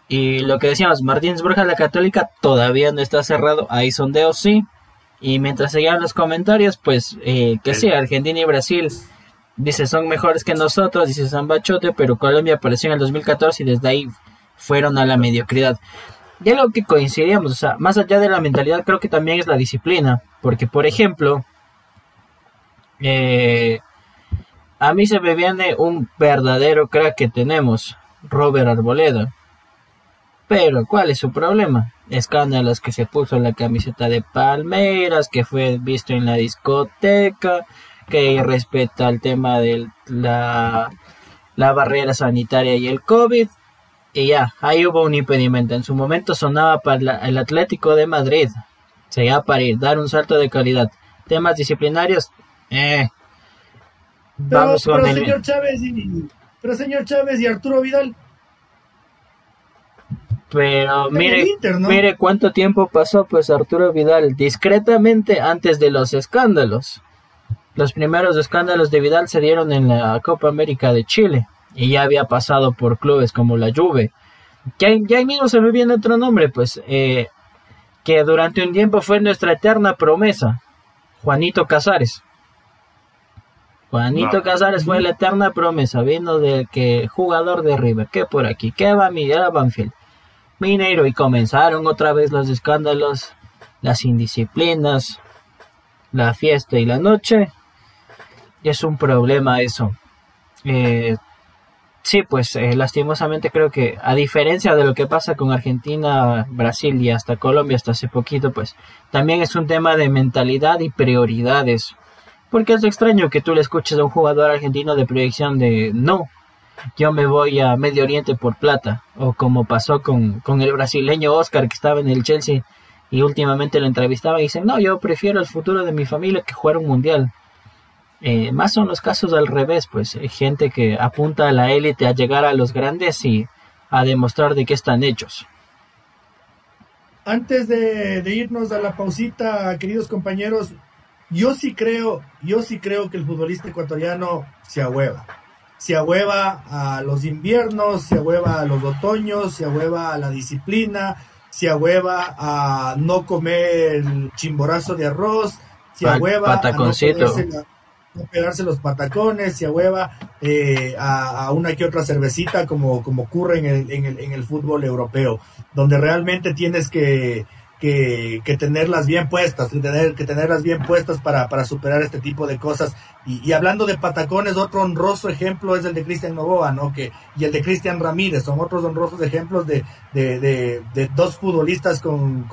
Y lo que decíamos, Martínez Borja, la Católica, todavía no está cerrado. Hay sondeos, sí. Y mientras seguían los comentarios, pues eh, que sí, Argentina y Brasil, dice, son mejores que nosotros, dice Zambachote, pero Colombia apareció en el 2014 y desde ahí fueron a la mediocridad. Y algo que coincidíamos, o sea, más allá de la mentalidad, creo que también es la disciplina, porque por ejemplo, eh, a mí se me viene un verdadero crack que tenemos, Robert Arboleda. Pero, ¿cuál es su problema? escándalos que se puso en la camiseta de Palmeiras, que fue visto en la discoteca, que respeta el tema de la, la barrera sanitaria y el COVID. Y ya, ahí hubo un impedimento. En su momento sonaba para el Atlético de Madrid. Sería para ir, dar un salto de calidad. Temas disciplinarios, eh. Vamos con el... señor Chávez y, pero señor Chávez y Arturo Vidal pero mire, mire cuánto tiempo pasó pues Arturo Vidal discretamente antes de los escándalos. Los primeros escándalos de Vidal se dieron en la Copa América de Chile y ya había pasado por clubes como la Juve. Que ya ahí mismo se me viene otro nombre, pues, eh, que durante un tiempo fue nuestra eterna promesa, Juanito Casares. Juanito Casares fue la eterna promesa, vino de que jugador de River, que por aquí, que va a Miguel Banfield. Mineiro y comenzaron otra vez los escándalos, las indisciplinas, la fiesta y la noche. Y es un problema eso. Eh, sí, pues eh, lastimosamente creo que a diferencia de lo que pasa con Argentina, Brasil y hasta Colombia hasta hace poquito, pues también es un tema de mentalidad y prioridades. Porque es extraño que tú le escuches a un jugador argentino de proyección de no, yo me voy a Medio Oriente por plata, o como pasó con, el brasileño Oscar que estaba en el Chelsea y últimamente lo entrevistaba y dice, no, yo prefiero el futuro de mi familia que jugar un mundial. Eh, más son los casos al revés, pues hay gente que apunta a la élite a llegar a los grandes y a demostrar de qué están hechos. Antes de, de irnos a la pausita, queridos compañeros, yo sí creo, yo sí creo que el futbolista ecuatoriano se ahueva se ahueva a los inviernos, se ahueva a los otoños, se ahueva a la disciplina, se ahueva a no comer chimborazo de arroz, se ahueva a no pegarse, los patacones, se ahueva eh, a, una que otra cervecita como, como ocurre en el, en, el, en el fútbol europeo, donde realmente tienes que que, que, tenerlas bien puestas, que, tener, que tenerlas bien puestas para, para superar este tipo de cosas. Y, hablando de patacones, otro honroso ejemplo es el de Cristian Novoa, ¿no? Que, y el de Cristian Ramírez, son otros honrosos ejemplos de, de, de, dos futbolistas con,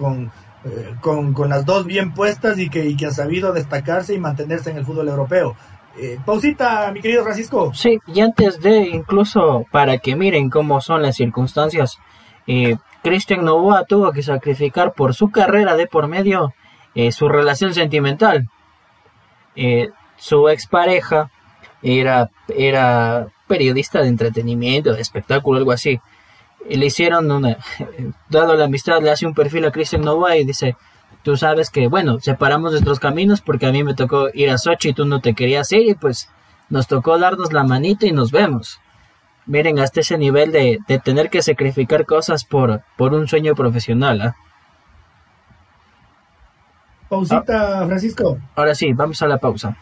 eh, con, con, las dos bien puestas y que, que han sabido destacarse y mantenerse en el fútbol europeo. Eh, pausita, mi querido Francisco. Sí, y antes de, incluso para que miren cómo son las circunstancias, eh, Christian Novoa tuvo que sacrificar por su carrera de por medio eh, su relación sentimental. Eh, su expareja era, era periodista de entretenimiento, de espectáculo, algo así. Y le hicieron una, dado la amistad, le hace un perfil a Christian Novoa y dice, tú sabes que, bueno, separamos nuestros caminos porque a mí me tocó ir a Sochi y tú no te querías ir y pues nos tocó darnos la manita y nos vemos. Miren, hasta ese nivel de, tener que sacrificar cosas por, por un sueño profesional. ¿ah? Pausita, Francisco. Ahora sí, vamos a la pausa.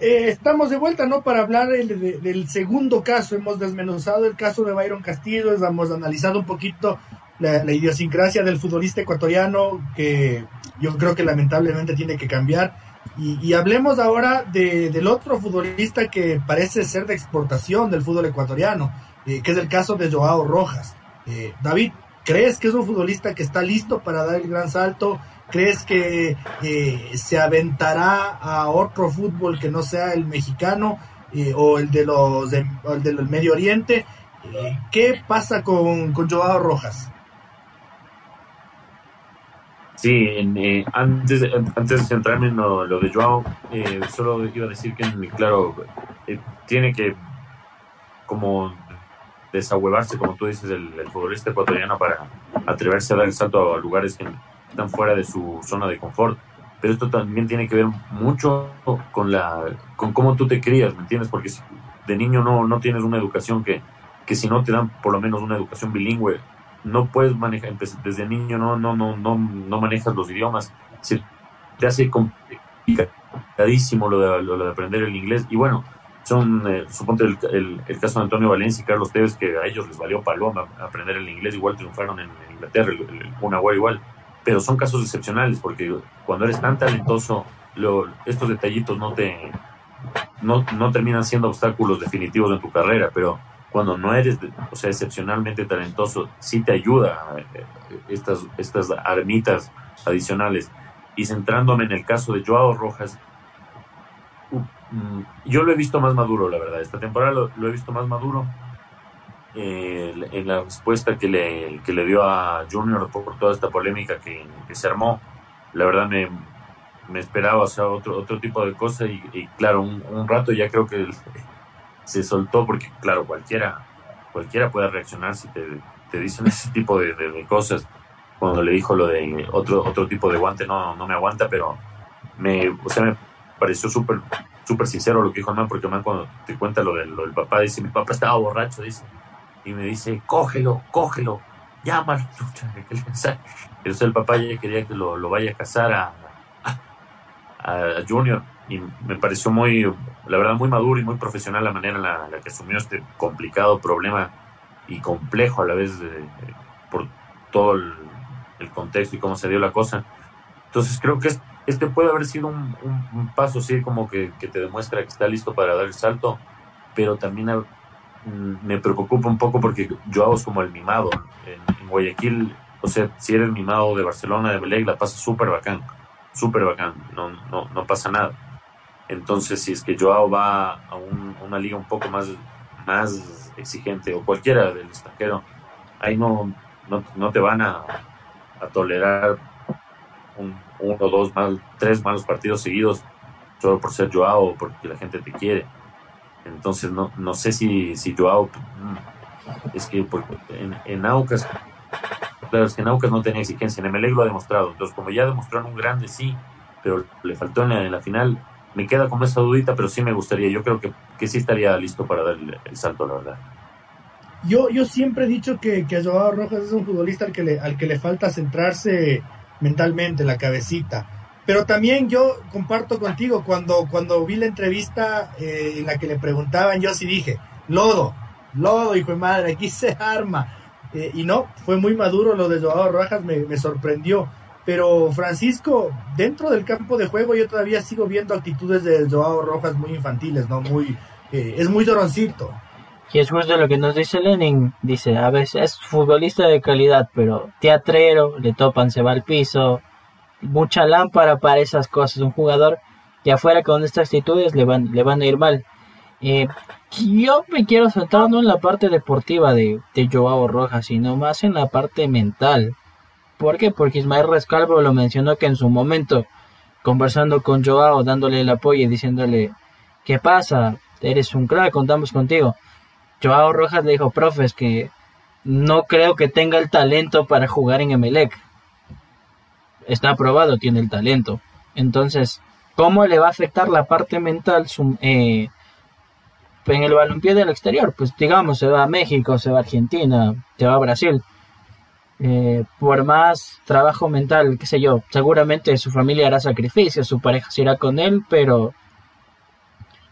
Eh, estamos de vuelta, ¿no? Para hablar del segundo caso. Hemos desmenuzado el caso de Byron Castillo, hemos analizado un poquito la, idiosincrasia del futbolista ecuatoriano, que yo creo que lamentablemente tiene que cambiar. Y, hablemos ahora del otro futbolista que parece ser de exportación del fútbol ecuatoriano, eh, que es el caso de Joao Rojas. Eh, David, ¿crees que es un futbolista que está listo para dar el gran salto? ¿Crees que eh, se aventará a otro fútbol que no sea el mexicano o el de los el del Medio Oriente? ¿Qué pasa con Joao Rojas? Sí, eh, antes, antes de centrarme en lo, de Joao, eh, solo iba a decir que, claro, eh, tiene que como desahuevarse, como tú dices, el, futbolista ecuatoriano para atreverse a dar el salto a lugares que están fuera de su zona de confort. Pero esto también tiene que ver mucho con la con cómo tú te crías, ¿me entiendes? Porque de niño no, no tienes una educación que, que si no te dan por lo menos una educación bilingüe, no puedes manejar, desde niño no, no, no, no, no manejas los idiomas, te hace complicadísimo lo de, lo de aprender el inglés. Y bueno, son, eh, suponte el, caso de Antonio Valencia y Carlos Tevez, que a ellos les valió paloma aprender el inglés, igual triunfaron en, Inglaterra, el, el, igual. Pero son casos excepcionales, porque cuando eres tan talentoso, lo, estos detallitos no te no, no terminan siendo obstáculos definitivos en tu carrera, pero cuando no eres, o sea, excepcionalmente talentoso, sí te ayuda eh, estas, estas armitas adicionales. Y centrándome en el caso de Joao Rojas, mm, yo lo he visto más maduro, la verdad. Esta temporada lo, he visto más maduro. Eh, en la respuesta que le, que le dio a Junior por, toda esta polémica que, se armó, la verdad me, me esperaba o sea, otro, otro tipo de cosa y, claro, un, un, rato ya creo que se soltó porque, claro, cualquiera, cualquiera puede reaccionar si te, te dicen ese tipo de, cosas. Cuando le dijo lo de otro, otro tipo de guante, no, no me aguanta, pero me, o sea, me pareció súper súper sincero lo que dijo man, porque el man cuando te cuenta lo del, papá, dice, mi papá estaba borracho, dice, y me dice, cógelo, cógelo, llámalo. Entonces el papá ya quería que lo, lo vaya a casar a, a Junior y me pareció muy, la verdad, muy maduro y muy profesional la manera en la, que asumió este complicado problema y complejo a la vez por todo el, contexto y cómo se dio la cosa. Entonces creo que este puede haber sido un, paso, sí, como que, te demuestra que está listo para dar el salto, pero también mm, me preocupa un poco porque yo hago como el mimado. En, Guayaquil, o sea, si eres mimado de Barcelona, de Belén, la pasa súper bacán, súper bacán, no, no, no pasa nada entonces, si es que Joao va a una liga un poco más, más exigente o cualquiera del extranjero, ahí no, no, te van a, tolerar un, uno, dos, mal, tres malos partidos seguidos solo por ser Joao o porque la gente te quiere. Entonces, no, no sé si, si Joao, mm, es que en, en Aucas, claro, es que en Aucas no tenía exigencia, en Emelec lo ha demostrado. Entonces, como ya demostraron un grande, sí, pero le faltó en la final me queda como esa dudita, pero sí me gustaría. Yo creo que, que sí estaría listo para dar el, salto, la verdad. Yo, yo siempre he dicho que, que Joao Rojas es un futbolista al que, le, al que le falta centrarse mentalmente, la cabecita. Pero también yo comparto contigo, cuando, cuando vi la entrevista eh, en la que le preguntaban, yo sí dije, lodo, lodo, hijo de madre, aquí se arma. Eh, y no, fue muy maduro lo de Joao Rojas, me, me sorprendió. Pero Francisco, dentro del campo de juego yo todavía sigo viendo actitudes de Joao Rojas muy infantiles, ¿no? Muy, eh, es muy doroncito. Y es justo lo que nos dice Lenin, dice, a veces es futbolista de calidad, pero teatrero, le topan, se va al piso, mucha lámpara para esas cosas, un jugador que afuera con estas actitudes le van, le van a ir mal. Eh, yo me quiero centrar no en la parte deportiva de, de Joao Rojas, sino más en la parte mental. ¿Por qué? Porque Ismael Rescalvo lo mencionó que en su momento, conversando con Joao, dándole el apoyo y diciéndole, ¿qué pasa? Eres un crack, contamos contigo. Joao Rojas le dijo, profes, que no creo que tenga el talento para jugar en Emelec. Está aprobado, tiene el talento. Entonces, ¿cómo le va a afectar la parte mental eh, en el balompié del exterior? Pues digamos, se va a México, se va a Argentina, se va a Brasil. Eh, por más trabajo mental, qué sé yo, seguramente su familia hará sacrificios, su pareja se irá con él, pero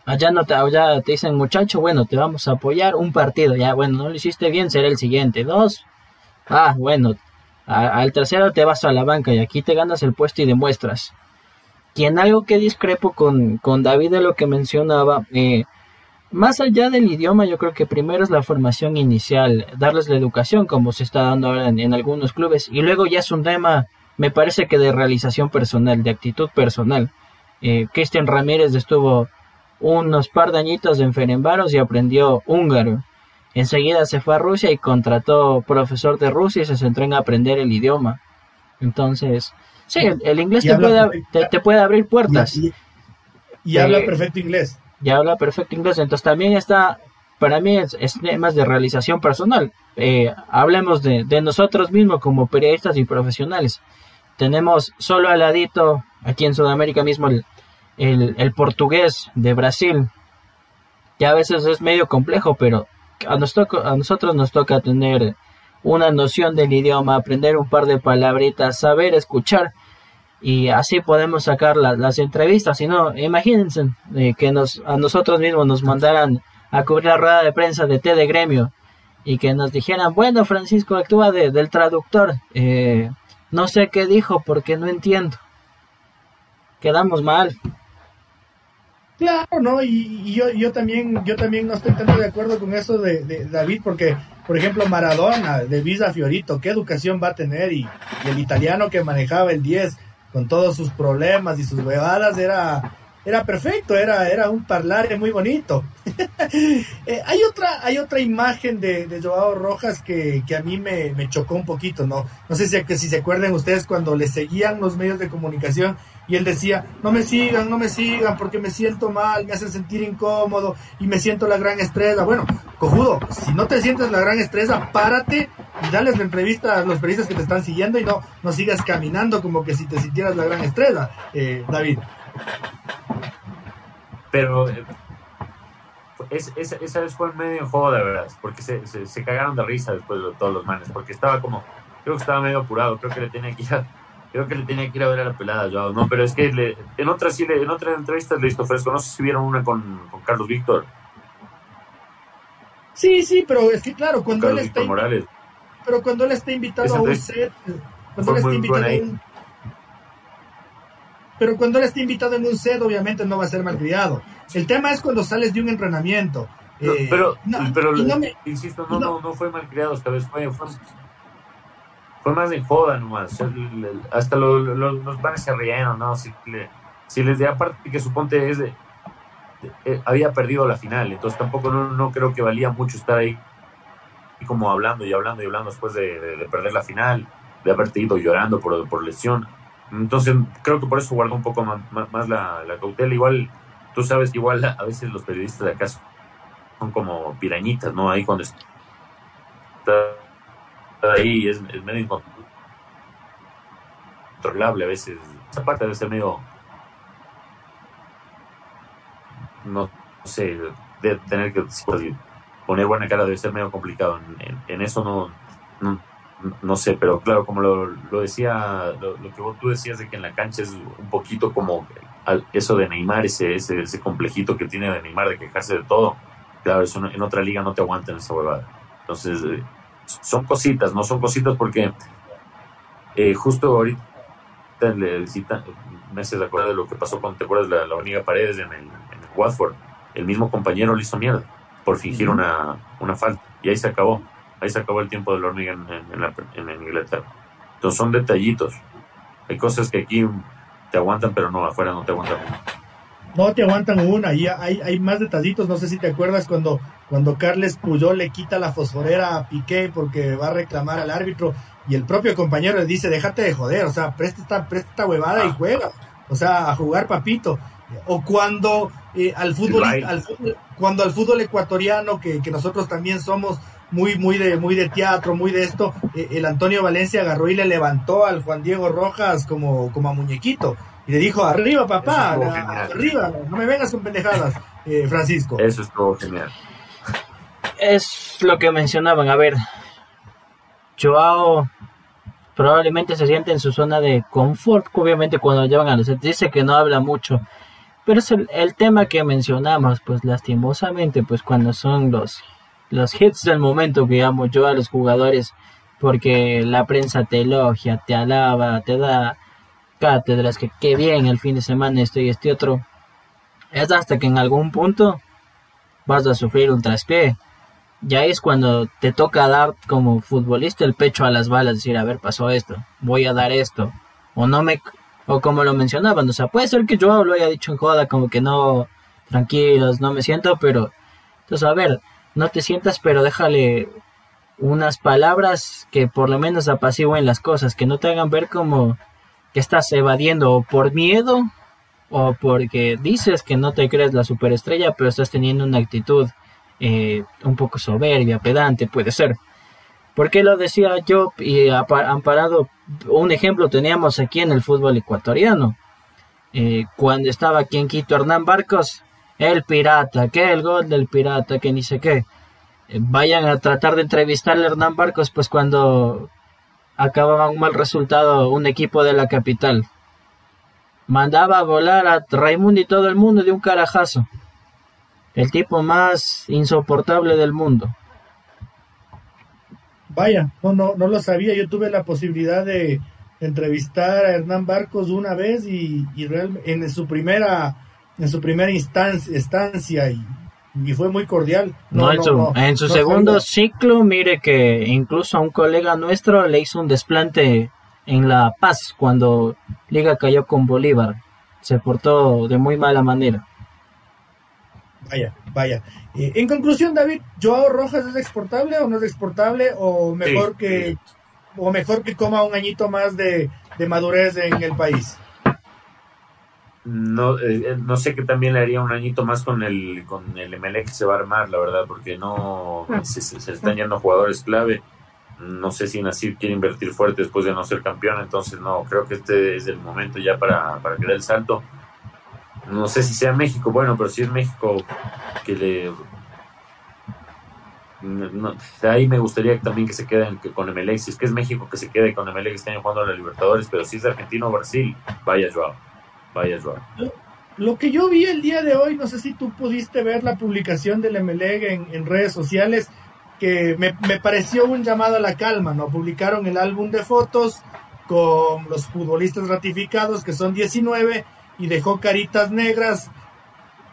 allá no te, allá te dicen muchacho, bueno, te vamos a apoyar un partido, ya bueno, no lo hiciste bien, será el siguiente, dos, ah, bueno, al tercero te vas a la banca y aquí te ganas el puesto y demuestras. Y en algo que discrepo con, con David de lo que mencionaba, eh, más allá del idioma, yo creo que primero es la formación inicial, darles la educación como se está dando ahora en, algunos clubes, y luego ya es un tema, me parece que de realización personal, de actitud personal. Eh, Cristian Ramírez estuvo unos par de añitos en Ferenbaros y aprendió húngaro. Enseguida se fue a Rusia y contrató profesor de Rusia y se centró en aprender el idioma. Entonces, sí, el, inglés te puede, te, puede, abrir puertas. Y, habla eh, perfecto inglés ya habla perfecto inglés. Entonces también está, para mí es, temas de realización personal. Eh, hablemos de, nosotros mismos como periodistas y profesionales. Tenemos solo al ladito, aquí en Sudamérica mismo, el, el, portugués de Brasil. Que a veces es medio complejo, pero a, a nosotros nos toca tener una noción del idioma, aprender un par de palabritas, saber escuchar y así podemos sacar las entrevistas. Si no, imagínense eh, que nos, a nosotros mismos nos mandaran a cubrir la rueda de prensa de T de gremio y que nos dijeran, bueno, Francisco actúa de, del traductor, eh, no sé qué dijo porque no entiendo. Quedamos mal. Claro, ¿no? Y, yo, yo también yo también no estoy tan de acuerdo con eso de, de David, porque, por ejemplo, Maradona, de Visa Fiorito, ¿qué educación va a tener? Y, y el italiano que manejaba el 10, con todos sus problemas y sus huevadas, era, era perfecto, era, era un parlare muy bonito. Eh, hay, otra, hay otra imagen de, de Joao Rojas que, que a mí me, me, chocó un poquito, ¿no? No sé si, si se acuerdan ustedes cuando le seguían los medios de comunicación y él decía, no me sigan, no me sigan, porque me siento mal, me hacen sentir incómodo y me siento la gran estrella. Bueno, cojudo, si no te sientes la gran estrella, párate dales la entrevista a los periodistas que te están siguiendo y no, no sigas caminando como que si te sintieras la gran estrella, eh, David. Pero eh, esa vez fue medio juego de verdad, porque se, se, cagaron de risa después de todos los manes, porque estaba como, creo que estaba medio apurado, creo que le tenía que ir a Creo que le tenía que ir a ver a la pelada, Joao. No, pero es que le, en otras sí, en otra entrevista le hizo fresco. No sé si vieron una con, con Carlos Víctor. Sí, sí, pero es que claro, cuando él está. Morales. Pero cuando él está invitado a un set. Cuando él está invitado a un. Pero cuando él está invitado en un set, obviamente no va a ser malcriado. El tema es cuando sales de un entrenamiento. Eh, pero, pero insisto, no, no, no, fue malcriado esta vez, fue, fue fue más de joda nomás. hasta los vanes se rieron, ¿no? Si, si les de aparte que suponte es de, eh, había perdido la final, entonces tampoco no, creo que valía mucho estar ahí y como hablando y hablando y hablando después de, perder la final, de haberte ido llorando por, por lesión. Entonces creo que por eso guardó un poco más, la, cautela. Igual, tú sabes igual a veces los periodistas de acá son como pirañitas, ¿no? Ahí cuando está ahí es, es medio incontrolable a veces. Esa parte debe ser medio, no, sé, de tener que poner buena cara debe ser medio complicado. En, eso no, no, sé, pero claro, como lo, lo decía, lo, que tú decías de que en la cancha es un poquito como eso de Neymar, ese, ese, ese complejito que tiene de Neymar de quejarse de todo. Claro, eso en otra liga no te aguantan esa huevada. Entonces, eh, son cositas, no son cositas porque eh, justo ahorita le me hace acordar de lo que pasó con, ¿te acuerdas? La, la Paredes en el, Watford. El mismo compañero le hizo mierda por fingir una, una falta y ahí se acabó. Ahí se acabó el tiempo de la hormiga en, en, Inglaterra. Entonces son detallitos. Hay cosas que aquí te aguantan, pero no, afuera no te aguantan. No te aguantan una, y hay, hay más detallitos, no sé si te acuerdas cuando, cuando Carles Puyol le quita la fosforera a Piqué porque va a reclamar al árbitro y el propio compañero le dice, déjate de joder, o sea, presta esta, presta esta huevada y juega, o sea, a jugar papito. O cuando eh, al, fútbol, al cuando al fútbol ecuatoriano, que, que, nosotros también somos muy, muy de, muy de teatro, muy de esto, eh, el Antonio Valencia agarró y le levantó al Juan Diego Rojas como, como a muñequito. Y le dijo, arriba papá, arriba, no me vengas con pendejadas, eh, Francisco. Eso es todo genial. Es lo que mencionaban, a ver, Joao probablemente se siente en su zona de confort, obviamente cuando llevan a los dice que no habla mucho, pero es el, tema que mencionamos, pues lastimosamente, pues cuando son los, los hits del momento que llamo yo a los jugadores, porque la prensa te elogia, te alaba, te da cátedras, que qué bien el fin de semana esto y este otro, es hasta que en algún punto vas a sufrir un traspié. Ya es cuando te toca dar como futbolista el pecho a las balas, decir, a ver, pasó esto, voy a dar esto, o no me, o como lo mencionaban, o sea, puede ser que yo lo haya dicho en joda, como que no, tranquilos, no me siento, pero, entonces, a ver, no te sientas, pero déjale unas palabras que por lo menos apacigüen las cosas, que no te hagan ver como que estás evadiendo por miedo o porque dices que no te crees la superestrella, pero estás teniendo una actitud eh, un poco soberbia, pedante, puede ser. Porque lo decía yo y amparado, un ejemplo teníamos aquí en el fútbol ecuatoriano. Eh, cuando estaba aquí en Quito Hernán Barcos, el pirata, que el gol del pirata, que ni sé qué. Eh, vayan a tratar de entrevistarle a Hernán Barcos, pues cuando acababa un mal resultado un equipo de la capital. Mandaba a volar a Raimundo y todo el mundo de un carajazo. El tipo más insoportable del mundo. Vaya, no, no, no lo sabía. Yo tuve la posibilidad de entrevistar a Hernán Barcos una vez y, y en su primera en su primera instancia, estancia y y fue muy cordial. No, en su, segundo ciclo, mire que incluso a un colega nuestro le hizo un desplante en La Paz cuando Liga cayó con Bolívar. Se portó de muy mala manera. Vaya, vaya. Eh, en conclusión, David, ¿Joao Rojas es exportable o no es exportable? ¿O mejor, que, o mejor que coma un añito más de, de madurez en el país? no, eh, no sé qué también le haría un añito más con el con el MLE que se va a armar, la verdad, porque no ah. se, están yendo jugadores clave. No sé si Nasir quiere invertir fuerte después de no ser campeón, entonces no, creo que este es el momento ya para, para que dé el salto. No sé si sea México, bueno, pero si es México que le... ahí me gustaría también que se queden con MLE, si es que es México que se quede con que estén jugando a la Libertadores, pero si es Argentino o Brasil, vaya Joao. Vaya, Lo que yo vi el día de hoy, no sé si tú pudiste ver la publicación del MLEG en, redes sociales, que me, pareció un llamado a la calma, ¿no? Publicaron el álbum de fotos con los futbolistas ratificados, que son 19, y dejó caritas negras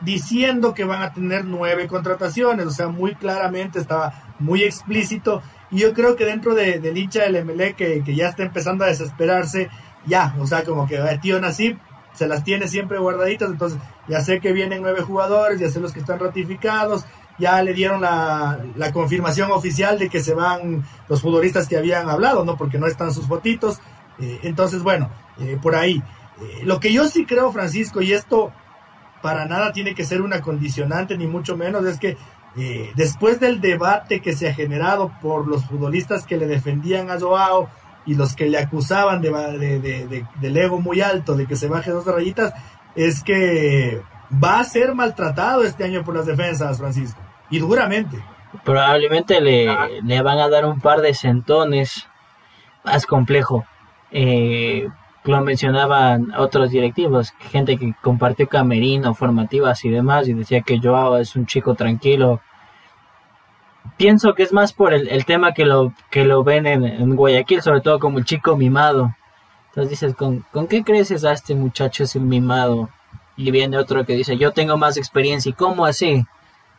diciendo que van a tener nueve contrataciones, o sea, muy claramente estaba muy explícito, y yo creo que dentro de, del hincha del MLE que, que ya está empezando a desesperarse, ya, o sea, como que tío Nasib, se las tiene siempre guardaditas, entonces ya sé que vienen nueve jugadores, ya sé los que están ratificados, ya le dieron la, confirmación oficial de que se van los futbolistas que habían hablado, ¿no? Porque no están sus fotitos. Eh, entonces, bueno, eh, por ahí. Eh, lo que yo sí creo, Francisco, y esto para nada tiene que ser una condicionante, ni mucho menos, es que después del debate que se ha generado por los futbolistas que le defendían a Joao, y los que le acusaban de, de, del ego muy alto, de que se baje dos rayitas, es que va a ser maltratado este año por las defensas, Francisco, y duramente. Probablemente le, le van a dar un par de centones más complejo. Eh, lo mencionaban otros directivos, gente que compartió camerino, formativas y demás, y decía que Joao es un chico tranquilo, pienso que es más por el, tema que lo, que lo ven en, Guayaquil, sobre todo como el chico mimado. Entonces dices, ¿con, ¿con qué creces a este muchacho es el mimado? Y viene otro que dice, yo tengo más experiencia. ¿Y cómo así?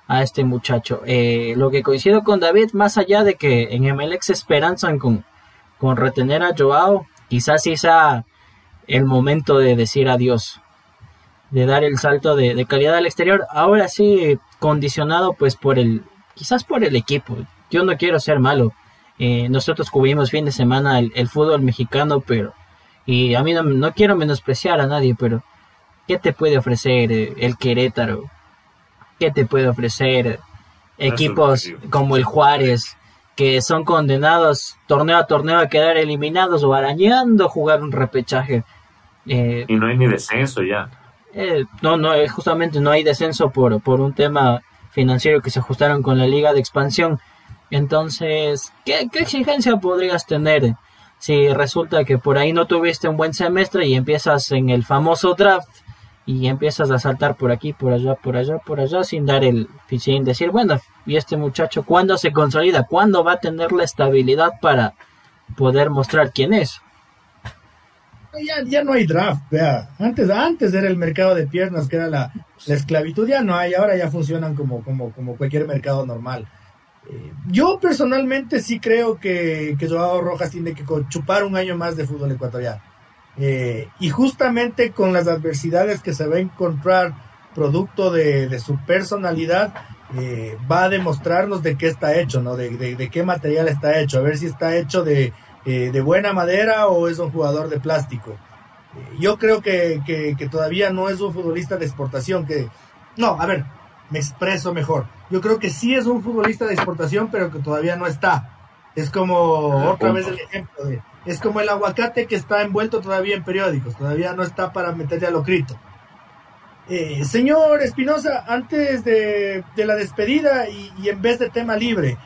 A este muchacho. Eh, lo que coincido con David, más allá de que en MLX esperanzan con, con retener a Joao, quizás sí sea el momento de decir adiós. de dar el salto de, calidad al exterior. Ahora sí, condicionado pues por el, quizás por el equipo. Yo no quiero ser malo. Eh, nosotros cubrimos fin de semana el, fútbol mexicano, pero, y a mí no, quiero menospreciar a nadie, pero ¿qué te puede ofrecer eh, el Querétaro? ¿Qué te puede ofrecer equipos como el Juárez? que son condenados torneo a torneo a quedar eliminados o arañando jugar un repechaje. Eh, y no hay ni descenso ya. Eh, no, no, eh, justamente no hay descenso por, por un tema financiero que se ajustaron con la liga de expansión. Entonces, ¿qué, ¿qué, exigencia podrías tener si resulta que por ahí no tuviste un buen semestre y empiezas en el famoso draft y empiezas a saltar por aquí, por allá, por allá, por allá, sin dar el, sin decir, bueno, y este muchacho, ¿cuándo se consolida? ¿Cuándo va a tener la estabilidad para poder mostrar quién es? Ya, ya no hay draft, vea. Antes, antes era el mercado de piernas, que era la, esclavitud, ya no hay, ahora ya funcionan como, como, como cualquier mercado normal. Eh, yo personalmente sí creo que, que Joao Rojas tiene que chupar un año más de fútbol ecuatoriano eh, y justamente con las adversidades que se va a encontrar producto de, su personalidad, eh, va a demostrarnos de qué está hecho, ¿no? De, qué material está hecho, a ver si está hecho de, eh, buena madera o es un jugador de plástico. yo creo que, que, todavía no es un futbolista de exportación, que... No, a ver, me expreso mejor. Yo creo que sí es un futbolista de exportación, pero que todavía no está. Es como otra vez el ejemplo de es como el aguacate que está envuelto todavía en periódicos, todavía no está para meterle a lo Eh, señor Espinosa, antes de, la despedida y, en vez de tema libre,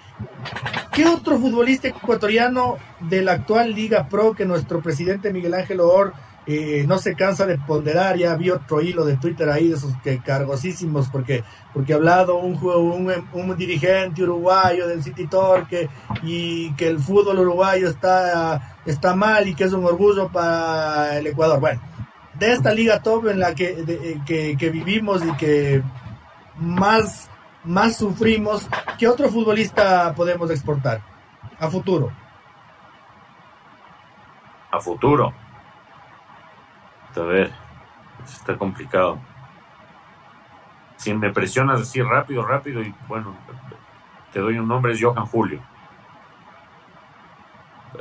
¿qué otro futbolista ecuatoriano de la actual Liga Pro que nuestro presidente Miguel Ángel Or eh, no se cansa de ponderar, ya vi otro hilo de Twitter ahí de esos que cargosísimos porque porque ha hablado un, un, un dirigente uruguayo del City Torque y que el fútbol uruguayo está, está mal y que es un orgullo para el Ecuador. Bueno, de esta liga top en la que, que, vivimos y que más, más sufrimos, ¿qué otro futbolista podemos exportar a futuro? A futuro. A ver, está complicado. Si me presionas así rápido, rápido, y bueno, te doy un nombre, es Johan Julio.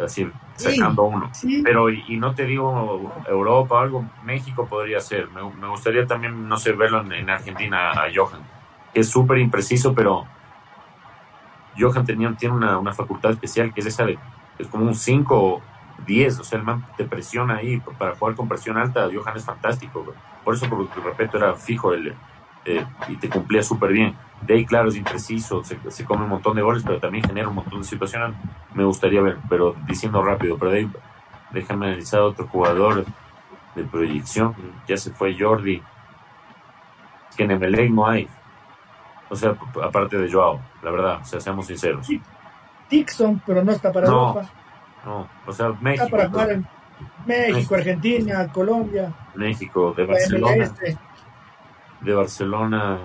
Así, sacando uno. Pero, y, no te digo Europa o algo, México podría ser. Me, gustaría también, no sé, verlo en, Argentina a Johan, es súper impreciso, pero Johan tenía, tiene una, una, facultad especial que es esa de, es como un 5 10, o sea, el man te presiona ahí para jugar con presión alta. Johan es fantástico, por eso, de repente era fijo el, eh, y te cumplía súper bien. De ahí, claro, es impreciso, se, come un montón de goles, pero también genera un montón de situaciones. Me gustaría ver, pero diciendo rápido, pero de ahí, déjame analizar otro jugador de proyección. Ya se fue Jordi, que en no hay. O sea, aparte de Joao, la verdad, o sea, seamos sinceros. Dixon, pero no está para Europa. No, o sea, México. México, Argentina, Colombia. México, de Barcelona. De Barcelona.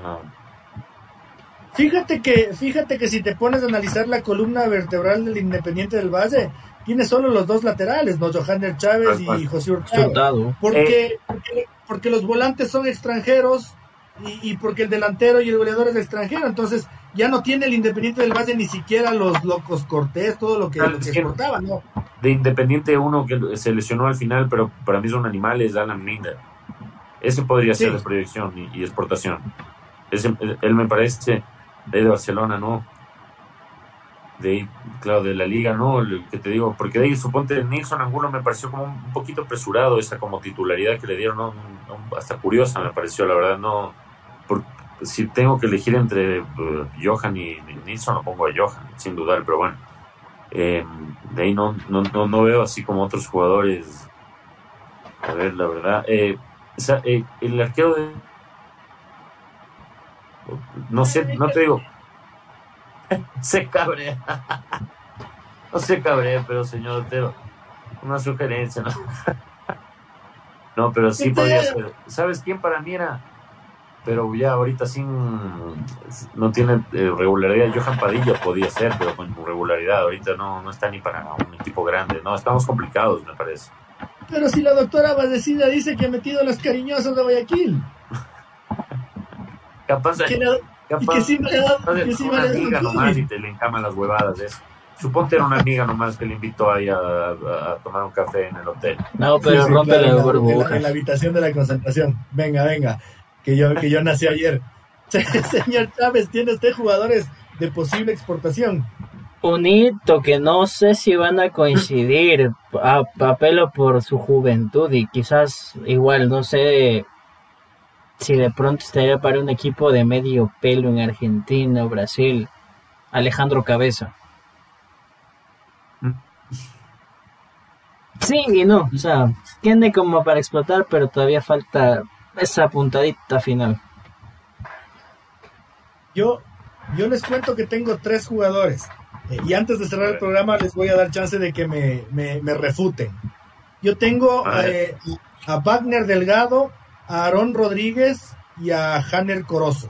Fíjate que, fíjate que si te pones a analizar la columna vertebral del Independiente del Valle, tiene solo los dos laterales, ¿no? Johanner Chávez y José Hurtado. Porque, eh. porque, porque los volantes son extranjeros y, porque el delantero y el goleador es extranjero, entonces ya no tiene el Independiente del Valle ni siquiera los locos Cortés, todo lo que, lo que exportaba, ¿no? De Independiente uno que se lesionó al final, pero para mí son animales, Alan Linda. Ese podría ser de proyección y, exportación. Ese, él me parece de Barcelona, ¿no? De claro, de la liga, ¿no? El que te digo, porque de ahí suponte Nilson Angulo me pareció como un poquito apresurado esa como titularidad que le dieron, ¿no? Hasta curiosa me pareció, la verdad, no si tengo que elegir entre uh, Johan y, Nilsson, lo pongo a Johan, sin dudar, pero bueno. Em, de ahí no, no, no, veo así como otros jugadores. A ver, la verdad. Eh, eh, el arquero de. No sé, no te digo. se cabrea. no se cabrea, pero señor Otero. Una sugerencia, ¿no? no, pero sí podría ser. ¿Sabes quién para mí era? Pero ya ahorita sin no tiene eh, regularidad. Johan Padilla podía ser, pero con regularidad ahorita no, no está ni para un equipo grande. No, estamos complicados, me parece. Pero si la doctora Badecida dice que ha metido las cariñosas de Guayaquil. Capaz, Que le- y que sí capaz que sí una amiga nomás y te le encaman las huevadas. Eso. Suponte era una amiga nomás que le invitó ahí a, a- a tomar un café en el hotel. No, pero Sí, rompe claro, la en la habitación de la concentración. Venga, venga, que yo, que yo nací ayer. Señor Chávez, ¿tiene usted jugadores de posible exportación? Un hito que no sé si van a coincidir. A, apelo por su juventud y quizás igual, no sé si de pronto estaría para un equipo de medio pelo en Argentina o Brasil. Alejandro Cabeza. Sí y no, o sea, tiene como para explotar, pero todavía falta esa puntadita final. Yo, yo les cuento que tengo tres jugadores. Eh, y antes de cerrar el programa les voy a dar chance de que me, me- me refuten. Yo tengo A eh, a Wagner Delgado, a Aarón Rodríguez y a Hanner Corozo.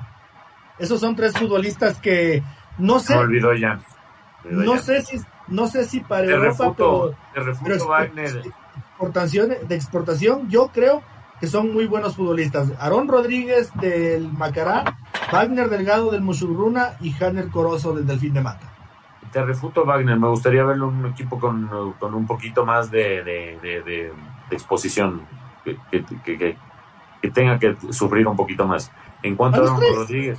Esos son tres futbolistas que no sé, Me olvidó ya. Me olvidó no ya. sé si, no sé si para Te Europa, refuto, pero, te refuto Wagner. exportación, de exportación, yo creo que son muy buenos futbolistas. Aarón Rodríguez del Macará, Wagner Delgado del Musurruna y Hanner Corozo del Delfín de Mata. Te refuto Wagner. Me gustaría verlo en un equipo con, con un poquito más de, de, de- de- de exposición. Que, que- que- que- que tenga que sufrir un poquito más. En cuanto A Aaron tres. Rodríguez,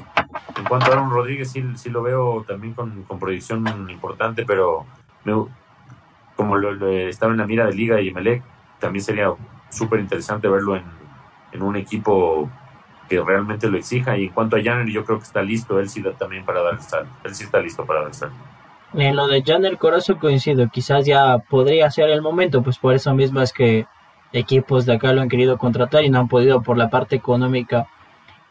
en cuanto a Aaron Rodríguez, sí, sí lo veo también con, con proyección importante, pero me- como lo, lo- estaba en la mira de Liga y Emelec, también sería súper interesante verlo en, en un equipo que realmente lo exija. Y en cuanto a Janner, yo creo que está listo, él sí da también para dar el salto. Él sí está listo para dar el salto. En lo de Janel Corozo coincido, quizás ya podría ser el momento, pues por eso mismo es que equipos de acá lo han querido contratar y no han podido por la parte económica.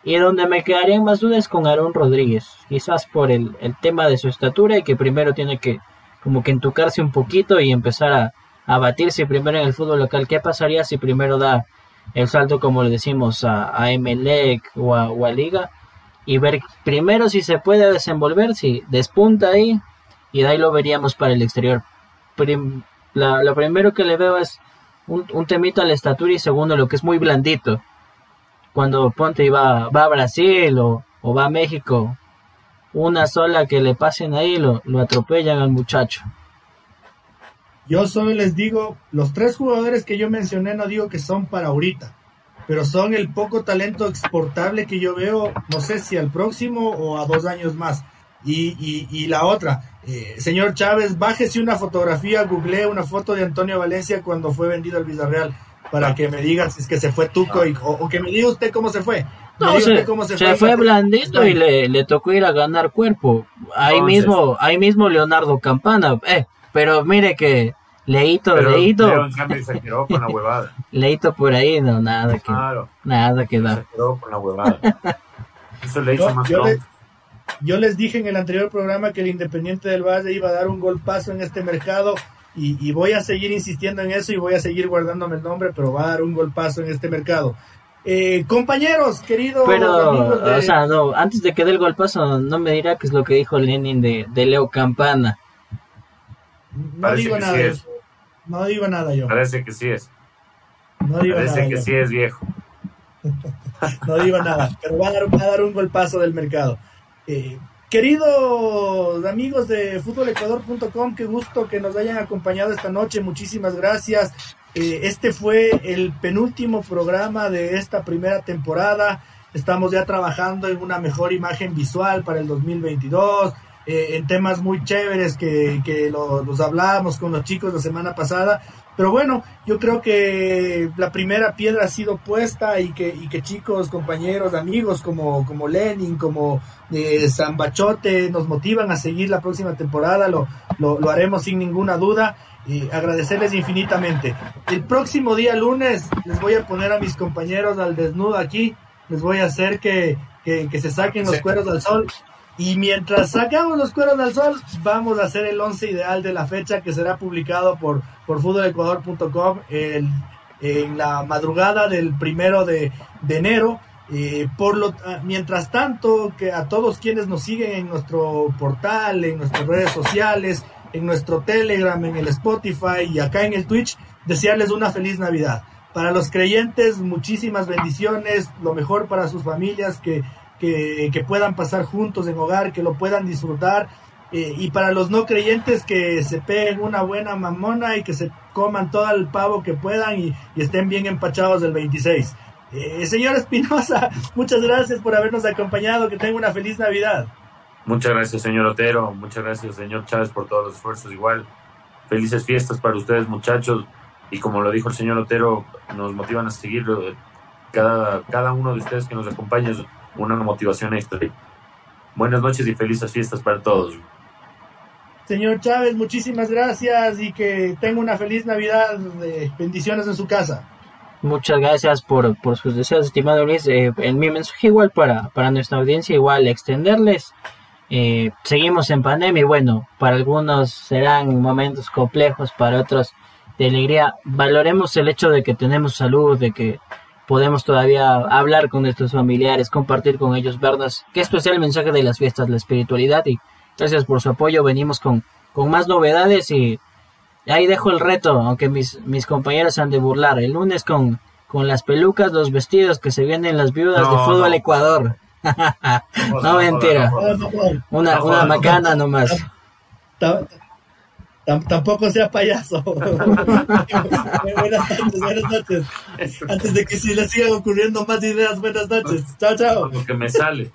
Y donde me quedarían más dudas con Aaron Rodríguez, quizás por el, el tema de su estatura y que primero tiene que como que entucarse un poquito y empezar a, a batirse primero en el fútbol local. ¿Qué pasaría si primero da el salto, como le decimos, a, a Emelec o a, o a Liga? Y ver primero si se puede desenvolver, si despunta ahí, y de ahí lo veríamos para el exterior. Lo primero que le veo es un, un temito a la estatura y segundo lo que es muy blandito. Cuando Ponte va, va a Brasil o, o va a México, una sola que le pasen ahí lo, lo atropellan al muchacho. Yo solo les digo, los tres jugadores que yo mencioné no digo que son para ahorita, pero son el poco talento exportable que yo veo, no sé si al próximo o a dos años más. Y, y, y la otra, eh, señor Chávez, bájese una fotografía, googlee una foto de Antonio Valencia cuando fue vendido al Villarreal para que me diga si es que se fue Tuco y- o, o que me diga usted cómo se fue. No, se, cómo se fue. fue blandito y le, le tocó ir a ganar cuerpo. Ahí Entonces- mismo, ahí mismo Leonardo Campana. Eh, pero mire que leíto, Pero leíto, Leo, en cambio, exageró con la huevada. leíto por ahí, no, nada que, Claro, nada que con la huevada. Eso le hizo Yo- más yo le-. Yo les dije en el anterior programa que el Independiente del Valle iba a dar un golpazo en este mercado y, y voy a seguir insistiendo en eso y voy a seguir guardándome el nombre, pero va a dar un golpazo en este mercado. Eh, compañeros, queridos Pero, amigos de- o sea, no, antes de que dé el golpazo, no me dirá qué es lo que dijo Lenin de, de Leo Campana. No Parece digo que nada, sí yo. es. no digo nada yo, Parece que sí es. no digo Parece nada que yo. sí es viejo. no digo nada, pero va a dar, va a dar un golpazo del mercado. Eh, queridos amigos de futbolecuador.com, qué gusto que nos hayan acompañado esta noche, muchísimas gracias. Eh, este fue el penúltimo programa de esta primera temporada. Estamos ya trabajando en una mejor imagen visual para el 2022, eh, en temas muy chéveres que, que lo- los hablábamos con los chicos la semana pasada. Pero bueno, yo creo que la primera piedra ha sido puesta y que, y que chicos, compañeros, amigos como, como Lenin, como eh, Zambachote nos motivan a seguir la próxima temporada, lo, lo, lo haremos sin ninguna duda. Y agradecerles infinitamente. El próximo día lunes les voy a poner a mis compañeros al desnudo aquí, les voy a hacer que, que, que se saquen los Sí. cueros al sol. Y mientras sacamos los cueros al sol, vamos a hacer el once ideal de la fecha que será publicado por, por futbolecuador.com en la madrugada del primero de, de enero. Eh, por lo, ah, mientras tanto, que a todos quienes nos siguen en nuestro portal, en nuestras redes sociales, en nuestro Telegram, en el Spotify y acá en el Twitch, desearles una feliz Navidad. Para los creyentes, muchísimas bendiciones, lo mejor para sus familias, que, que, puedan pasar juntos en hogar, que lo puedan disfrutar. Eh, y para los no creyentes que se peguen una buena mamona y que se coman todo el pavo que puedan y, estén bien empachados del 26. Eh, señor Espinosa, muchas gracias por habernos acompañado, que tenga una feliz Navidad. Muchas gracias, señor Otero, muchas gracias, señor Chávez, por todos los esfuerzos igual. Felices fiestas para ustedes, muchachos, y como lo dijo el señor Otero, nos motivan a seguir. Cada, cada uno de ustedes que nos acompaña una motivación extra. Buenas noches y felices fiestas para todos. Señor Chávez, muchísimas gracias y que tenga una feliz Navidad. bendiciones en su casa. Muchas gracias por, por sus deseos, estimado Luis. Eh, en mi mensaje igual para, para nuestra audiencia, igual extenderles. Eh, seguimos en pandemia y bueno, para algunos serán momentos complejos, para otros de alegría. Valoremos el hecho de que tenemos salud, de que podemos todavía hablar con nuestros familiares, compartir con ellos, vernos. Que esto es el mensaje de las fiestas, la espiritualidad y Gracias por su apoyo. Venimos con, con más novedades y ahí dejo el reto, aunque mis, mis compañeros han de burlar. El lunes con, con las pelucas, los vestidos que se vienen las viudas de fútbol Ecuador. no, mentira. una, una macana nomás. Tampoco sea payaso. buenas noches, buenas noches. Antes de que se le sigan ocurriendo más ideas, buenas noches. Chao, chao. Lo que me sale.